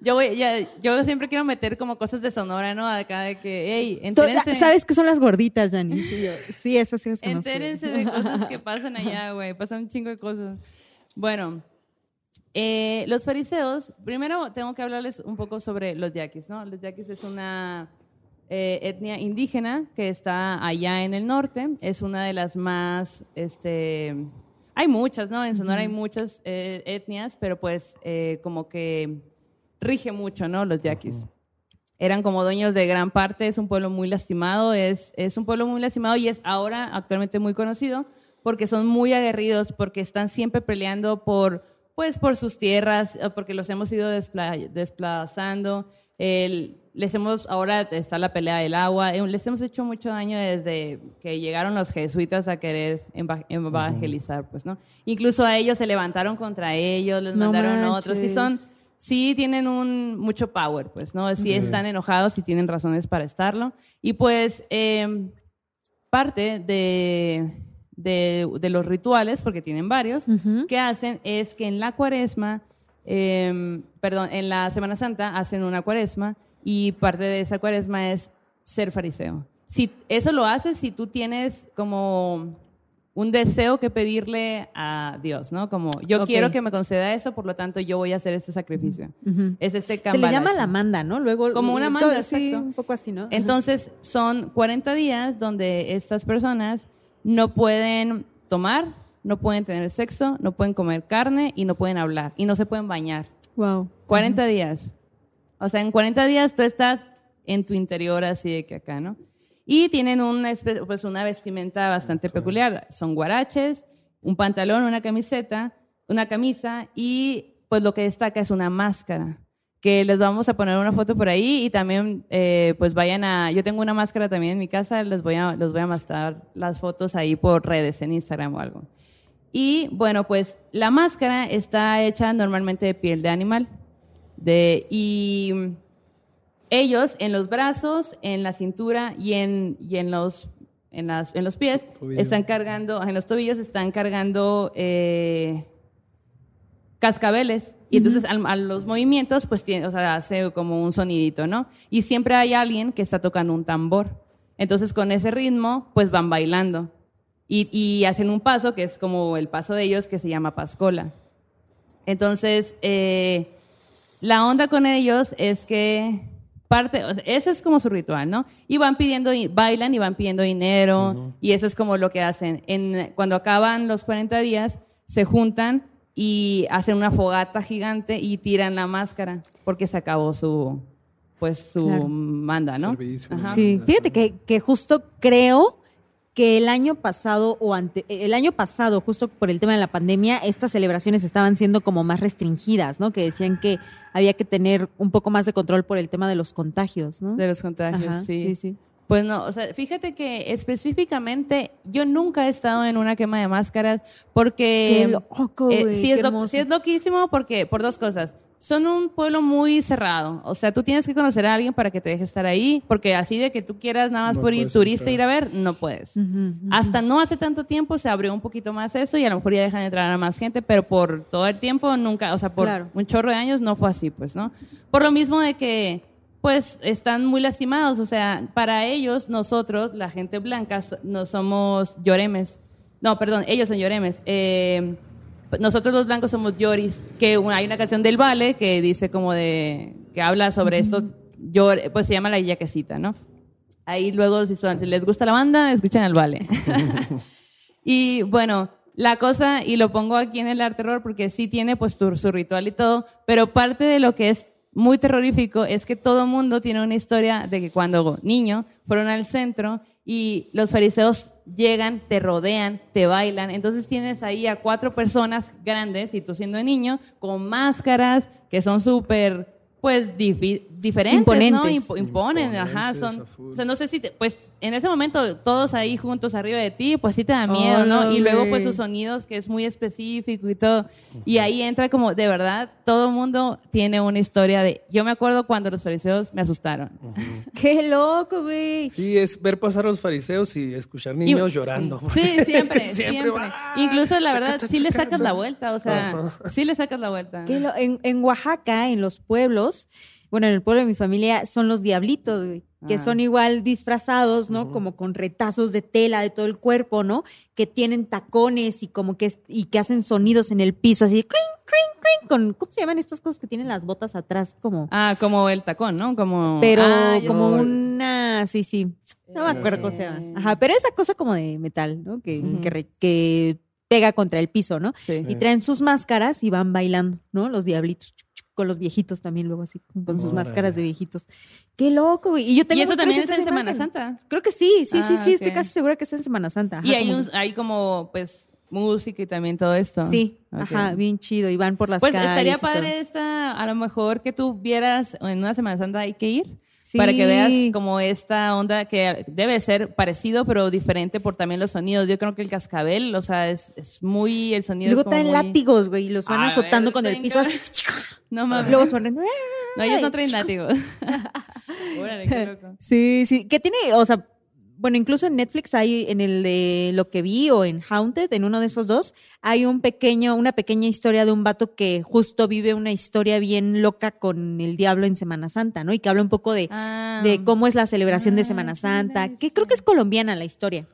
Yo, voy, ya, yo siempre quiero meter como cosas de Sonora, ¿no? Acá de que, hey, entérense, ¿Sabes qué son las gorditas, Jani? Sí, yo- sí, esas sí las entérense de cosas que pasan allá, güey. Pasan un chingo de cosas. Bueno, eh, los fariseos, primero tengo que hablarles un poco sobre los yaquis, ¿no? Los yaquis es una eh, etnia indígena que está allá en el norte. Es una de las más, este, hay muchas, ¿no? En Sonora hay muchas eh, etnias, pero pues eh, como que rige mucho, ¿no? Los yaquis. Eran como dueños de gran parte, es un pueblo muy lastimado, es, es un pueblo muy lastimado y es ahora actualmente muy conocido porque son muy aguerridos, porque están siempre peleando por, pues, por sus tierras, eh, porque los hemos ido despla- desplazando. El- les hemos, ahora está la pelea del agua, eh, les hemos hecho mucho daño desde que llegaron los jesuitas a querer eva- evangelizar, pues, ¿no? Incluso a ellos se levantaron contra ellos, les No mandaron otros, y son, sí tienen un mucho power, pues, ¿no? Sí están enojados y tienen razones para estarlo. Y pues, eh, parte de, de, de los rituales, porque tienen varios, que hacen es que en la cuaresma, eh, perdón, en la Semana Santa hacen una cuaresma y parte de esa cuaresma es ser fariseo. Si eso lo haces si tú tienes como un deseo que pedirle a Dios, ¿no? Como yo quiero que me conceda eso, por lo tanto yo voy a hacer este sacrificio. Es este Se le llama cambalache. la manda, ¿no? Luego Como una manda, Sí, exacto. un poco así, ¿no? Entonces, son 40 días donde estas personas no pueden tomar, no pueden tener sexo, no pueden comer carne y no pueden hablar y no se pueden bañar. Wow. 40 días. O sea, en 40 días tú estás en tu interior así de que acá, ¿no? Y tienen una, pues una vestimenta bastante peculiar. Son guaraches, un pantalón, una camiseta, una camisa y pues lo que destaca es una máscara. Que les vamos a poner una foto por ahí y también eh, pues vayan a... Yo tengo una máscara también en mi casa, les voy a, les voy a mostrar las fotos ahí por redes, en Instagram o algo. Y bueno, pues la máscara está hecha normalmente de piel de animal. De, y ellos en los brazos, en la cintura y en, y en, los, en, las, en los pies Tobillo. están cargando, en los tobillos están cargando eh, cascabeles. Y entonces al- a, los movimientos, pues tiene, o sea, hace como un sonidito, ¿no? Y siempre hay alguien que está tocando un tambor. Entonces con ese ritmo, pues van bailando. Y, y hacen un paso que es como el paso de ellos que se llama Pascola. Entonces, eh, la onda con ellos es que parte, o sea, ese es como su ritual, ¿no? Y van pidiendo, bailan y van pidiendo dinero, y eso es como lo que hacen. En, cuando acaban los 40 días, se juntan y hacen una fogata gigante y tiran la máscara, porque se acabó su, pues su Claro. manda, ¿no? Servicio. Ajá. Sí, fíjate que, que justo creo que el año pasado o ante, el año pasado, justo por el tema de la pandemia, estas celebraciones estaban siendo como más restringidas, ¿no? Que decían que había que tener un poco más de control por el tema de los contagios, ¿no? De los contagios, Ajá, sí. sí, sí. Pues no, o sea, fíjate que específicamente yo nunca he estado en una quema de máscaras porque... Qué loco, eh, güey, sí, qué es lo- sí es loquísimo porque, por dos cosas. Son un pueblo muy cerrado. O sea, tú tienes que conocer a alguien para que te deje estar ahí, porque así de que tú quieras nada más No por ir turista entrar. ir a ver, no puedes. Hasta no hace tanto tiempo se abrió un poquito más eso y a lo mejor ya dejan entrar a más gente, pero por todo el tiempo nunca, o sea, por Claro. un chorro de años no fue así, pues, ¿no? Por lo mismo de que pues están muy lastimados. O sea, para ellos, nosotros, la gente blanca, no somos lloremes. No, perdón, ellos son lloremes. Eh, nosotros los blancos somos lloris, que una- hay una canción del Vale que dice como de, que habla sobre estos, llor- pues se llama La Yaquecita, ¿no? Ahí luego, si, son- si les gusta la banda, escuchen al Vale. Y bueno, la cosa, y lo pongo aquí en el arte terror porque sí tiene pues su, su ritual y todo, pero parte de lo que es muy terrorífico es que todo mundo tiene una historia de que cuando niño fueron al centro y los fariseos llegan, te rodean, te bailan, entonces tienes ahí a cuatro personas grandes y tú siendo niño con máscaras que son súper pues diferentes, ¿no? Imponentes. Impo- imponen, ajá, Imponentes son, a full. o sea, no sé si, te- pues en ese momento todos ahí juntos arriba de ti, pues sí te da miedo, ¿no? Hola, Y luego pues sus sonidos que es muy específico y todo. Y ahí entra como, de verdad, todo mundo tiene una historia de, yo me acuerdo cuando los fariseos me asustaron. Qué loco, güey. Sí, es ver pasar a los fariseos y escuchar niños Y- llorando. Sí, Es siempre, que siempre. va, Incluso la chaca, verdad, chaca, sí le chaca, sacas la chaca. vuelta, o sea, sí le sacas la vuelta. Lo- en, en Oaxaca, en los pueblos, bueno, en el pueblo de mi familia son los diablitos, güey, que Ah. son igual disfrazados, ¿no? Como con retazos de tela de todo el cuerpo, ¿no? Que tienen tacones y como que y que hacen sonidos en el piso, así, cring, cring, cring, con ¿cómo se llaman estas cosas que tienen las botas atrás como Ah, como el tacón, ¿no? Como, pero Ah, como una, sí, sí, no me acuerdo cómo se llama. Ajá, pero esa cosa como de metal, ¿no? Que, que, re- que pega contra el piso, ¿no? Sí. Y traen sus máscaras y van bailando, ¿no? Los diablitos. Con los viejitos también, luego así, con, sus Órale. máscaras de viejitos. Qué loco, güey. Y yo tengo Y eso también es presente en Semana imagen. Santa. Creo que sí, sí, sí, Ah, sí. Estoy casi segura que es en Semana Santa. Ajá, y hay, como- un, hay como, pues, música y también todo esto. Sí, ajá, bien chido. Y van por las Pues calles. estaría padre esta, a lo mejor que tú vieras en una Semana Santa hay que ir. Sí. Para que veas como esta onda que debe ser parecido pero diferente por también los sonidos. Yo creo que el cascabel, o sea, es, es muy, el sonido Luego es como traen muy- látigos, güey, y los van A azotando ver, con el piso. así. No mames. Luego suenan. No, ellos no traen látigos. Órale, qué loco. Sí, sí. Que tiene, o sea, bueno, incluso en Netflix hay, en el de lo que vi o en Haunted, en uno de esos dos, hay un pequeño, una pequeña historia de un vato que justo vive una historia bien loca con el diablo en Semana Santa, ¿no? Y que habla un poco de, Ah. de cómo es la celebración de Ah, Semana Santa, que creo que es colombiana la historia.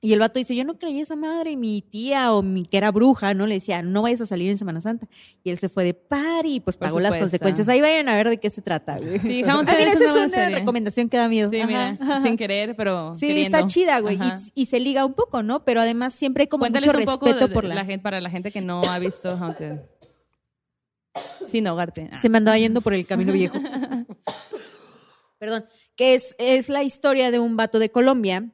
Y el vato dice, yo no creía esa madre, y mi tía o mi que era bruja, ¿no? Le decía, no vayas a salir en Semana Santa. Y él se fue de party y pues Por pagó las consecuencias. Ahí vayan a ver de qué se trata, güey. Sí, Ah, mira, es esa es una serie. recomendación que da miedo. Sí, Ajá, mira, sin querer, pero Sí, queriendo. está chida, güey. Y, y se liga un poco, ¿no? Pero además siempre hay como Cuéntales mucho un poco respeto de- por la gente, para la gente que no ha visto Haunted. Sin ahogarte. Ah. Se me andaba yendo por el camino viejo. Perdón. Que es, es la historia de un vato de Colombia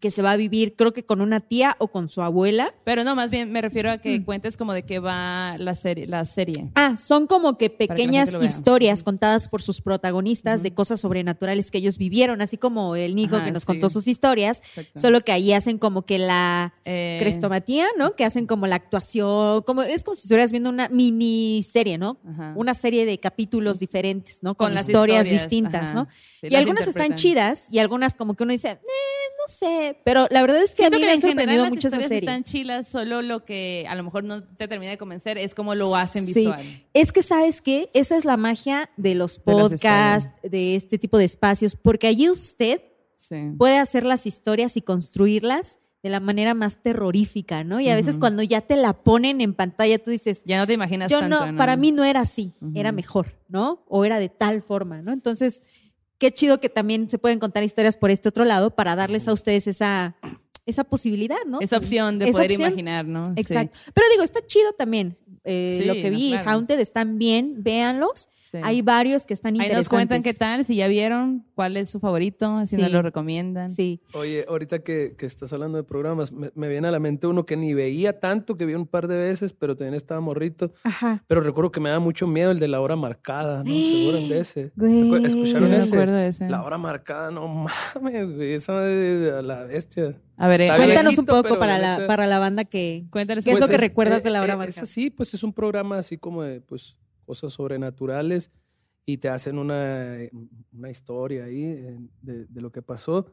que se va a vivir, creo que con una tía o con su abuela. Pero no, más bien me refiero a Mm. que cuentes como de qué va la serie. La serie. Ah, son como que pequeñas historias contadas por sus protagonistas de cosas sobrenaturales que ellos vivieron, así como el Nico Ajá, que nos sí. contó sus historias, Exacto. solo que ahí hacen como que la Eh, crestomatía, ¿no? Que hacen como la actuación, como es como si estuvieras viendo una miniserie, ¿no? Ajá. Una serie de capítulos diferentes, ¿no? Con, Con las historias, historias, distintas, ajá. ¿no? Sí, y algunas están chidas y algunas como que uno dice, eh, no sé, pero la verdad es que Siento a mí que me ha en general sorprendido mucho esa serie. están chilas, solo lo que a lo mejor no te termina de convencer es cómo lo hacen Sí. visual. Es que, ¿sabes qué? Esa es la magia de los podcasts, de este tipo de espacios, porque allí usted Sí. puede hacer las historias y construirlas de la manera más terrorífica, ¿no? Y a veces cuando ya te la ponen en pantalla, tú dices, Ya no te imaginas yo tanto, no, para mí no era así, era mejor, ¿no? O era de tal forma, ¿no? Entonces, qué chido que también se pueden contar historias por este otro lado para darles a ustedes esa esa posibilidad, ¿no? Esa opción de Esa poder opción. imaginar, ¿no? Sí. Exacto. Pero digo, está chido también. eh, Sí, lo que vi, claro. Haunted están bien, véanlos. Sí. Hay varios que están Ahí interesantes. nos cuentan qué tal, si ya vieron, cuál es su favorito, si Sí. nos lo recomiendan. Sí. Oye, ahorita que, que estás hablando de programas, me, me viene a la mente uno que ni veía tanto, que vi un par de veces, pero también estaba morrito. Ajá. Pero recuerdo que me da mucho miedo el de la hora marcada, ¿no? ¿Se acuerdan de ese? Güey. ¿Recu- ¿Escucharon ese? acuerdo de ese. La hora marcada, no mames, güey. Esa a la bestia. A ver, eh, Está Cuéntanos viejito, un poco para la para la banda que... Cuéntales ¿Qué es pues, lo que recuerdas de la hora eh, marcada? Es así, pues es un programa así como de pues cosas sobrenaturales y te hacen una, una historia ahí eh, de, de lo que pasó.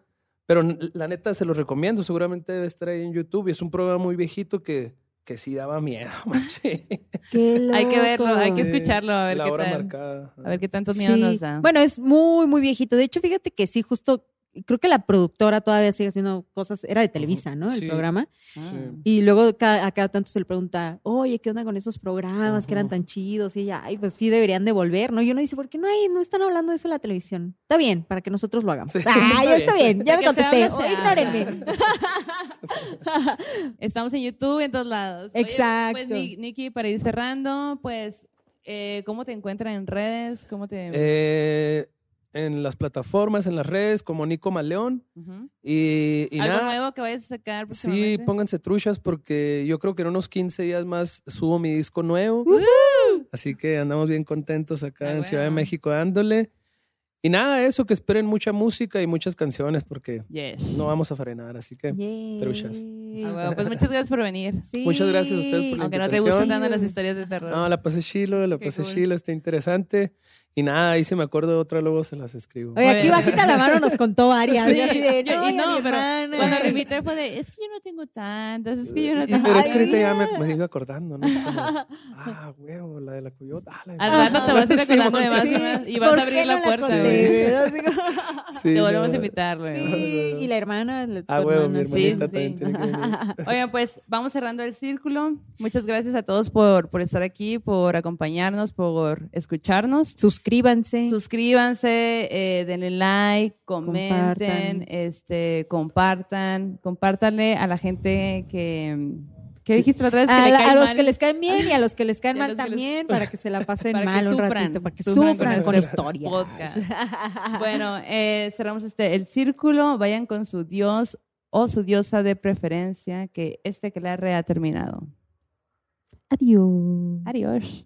Pero la neta se los recomiendo, seguramente debe estar ahí en YouTube y es un programa muy viejito que, que sí daba miedo, Hay que verlo, hay que escucharlo, a ver la qué hora tal. marcada. A ver qué tanto miedo Sí. nos da. Bueno, es muy, muy viejito. De hecho, fíjate que sí, justo, creo que la productora todavía sigue haciendo cosas, era de Televisa, ¿no? El Sí. programa. Ah. Sí. Y luego cada, a cada tanto se le pregunta, oye, ¿qué onda con esos programas que eran tan chidos? Y ella, ay, pues sí deberían de volver, ¿no? Y uno dice, ¿por qué no hay, no están hablando de eso en la televisión? Está bien, para que nosotros lo hagamos. Sí, ah, está ya está bien, ya De me contesté. habla, se Oh, ignórenme. Estamos en YouTube, en todos lados. Oye, Exacto. pues, Ni- Nikki, para ir cerrando, pues, eh, ¿cómo te encuentran en redes? ¿Cómo te...? Eh, en las plataformas, en las redes, como Nico Maleón. Ujú. Y, y ¿Algo nada, nuevo que vayas a sacar Sí, pónganse truchas porque yo creo que en unos 15 días más subo mi disco nuevo. Así que andamos bien contentos acá Ah, en Ciudad de bueno. México dándole. Y nada, eso, que esperen mucha música y muchas canciones porque Yes. no vamos a frenar. Así que truchas. Ah, bueno, pues muchas gracias por venir. Sí. Muchas gracias a ustedes por la Aunque no te invitación. gustan tanto las historias de terror. No, la pasé chilo, la Qué pasé cool. chilo, está interesante. Y nada, ahí se me acuerdo de otra, luego se las escribo. Oye, aquí bajita la mano nos contó varias. Sí, y así de, no, y no, pero hermana. cuando lo invité fue de, es que yo no tengo tantas, es que yo no tengo... pero es que ahorita ya me, me sigo acordando, ¿no? Como, ah, huevo, la de la cuyota. Ah, la de- Al rato te vas a ir Sí, acordando de más y sí. más y vas ¿Por a abrir la no puerta. Sí, Te volvemos no. a invitar, güey. Sí, y la hermana. la- Ah, huevo, mi hermana, Sí, hermanita sí, también sí. tiene que venir. Oigan, pues vamos cerrando el círculo. Muchas gracias a todos por, por estar aquí, por acompañarnos, por escucharnos. Suscríbanse. Suscríbanse, eh, denle like, comenten, Compartan. este, compartan, compártanle a la gente que, ¿qué dijiste la otra vez? Que a, la- los mal. que les caen bien y a los que les caen mal les- también, para que se la pasen Para que mal un ratito, para que sufran sufran, con podcast. Bueno, eh, cerramos este, el círculo. Vayan con su dios o su diosa de preferencia, que este que la ha terminado. Adiós. Adiós.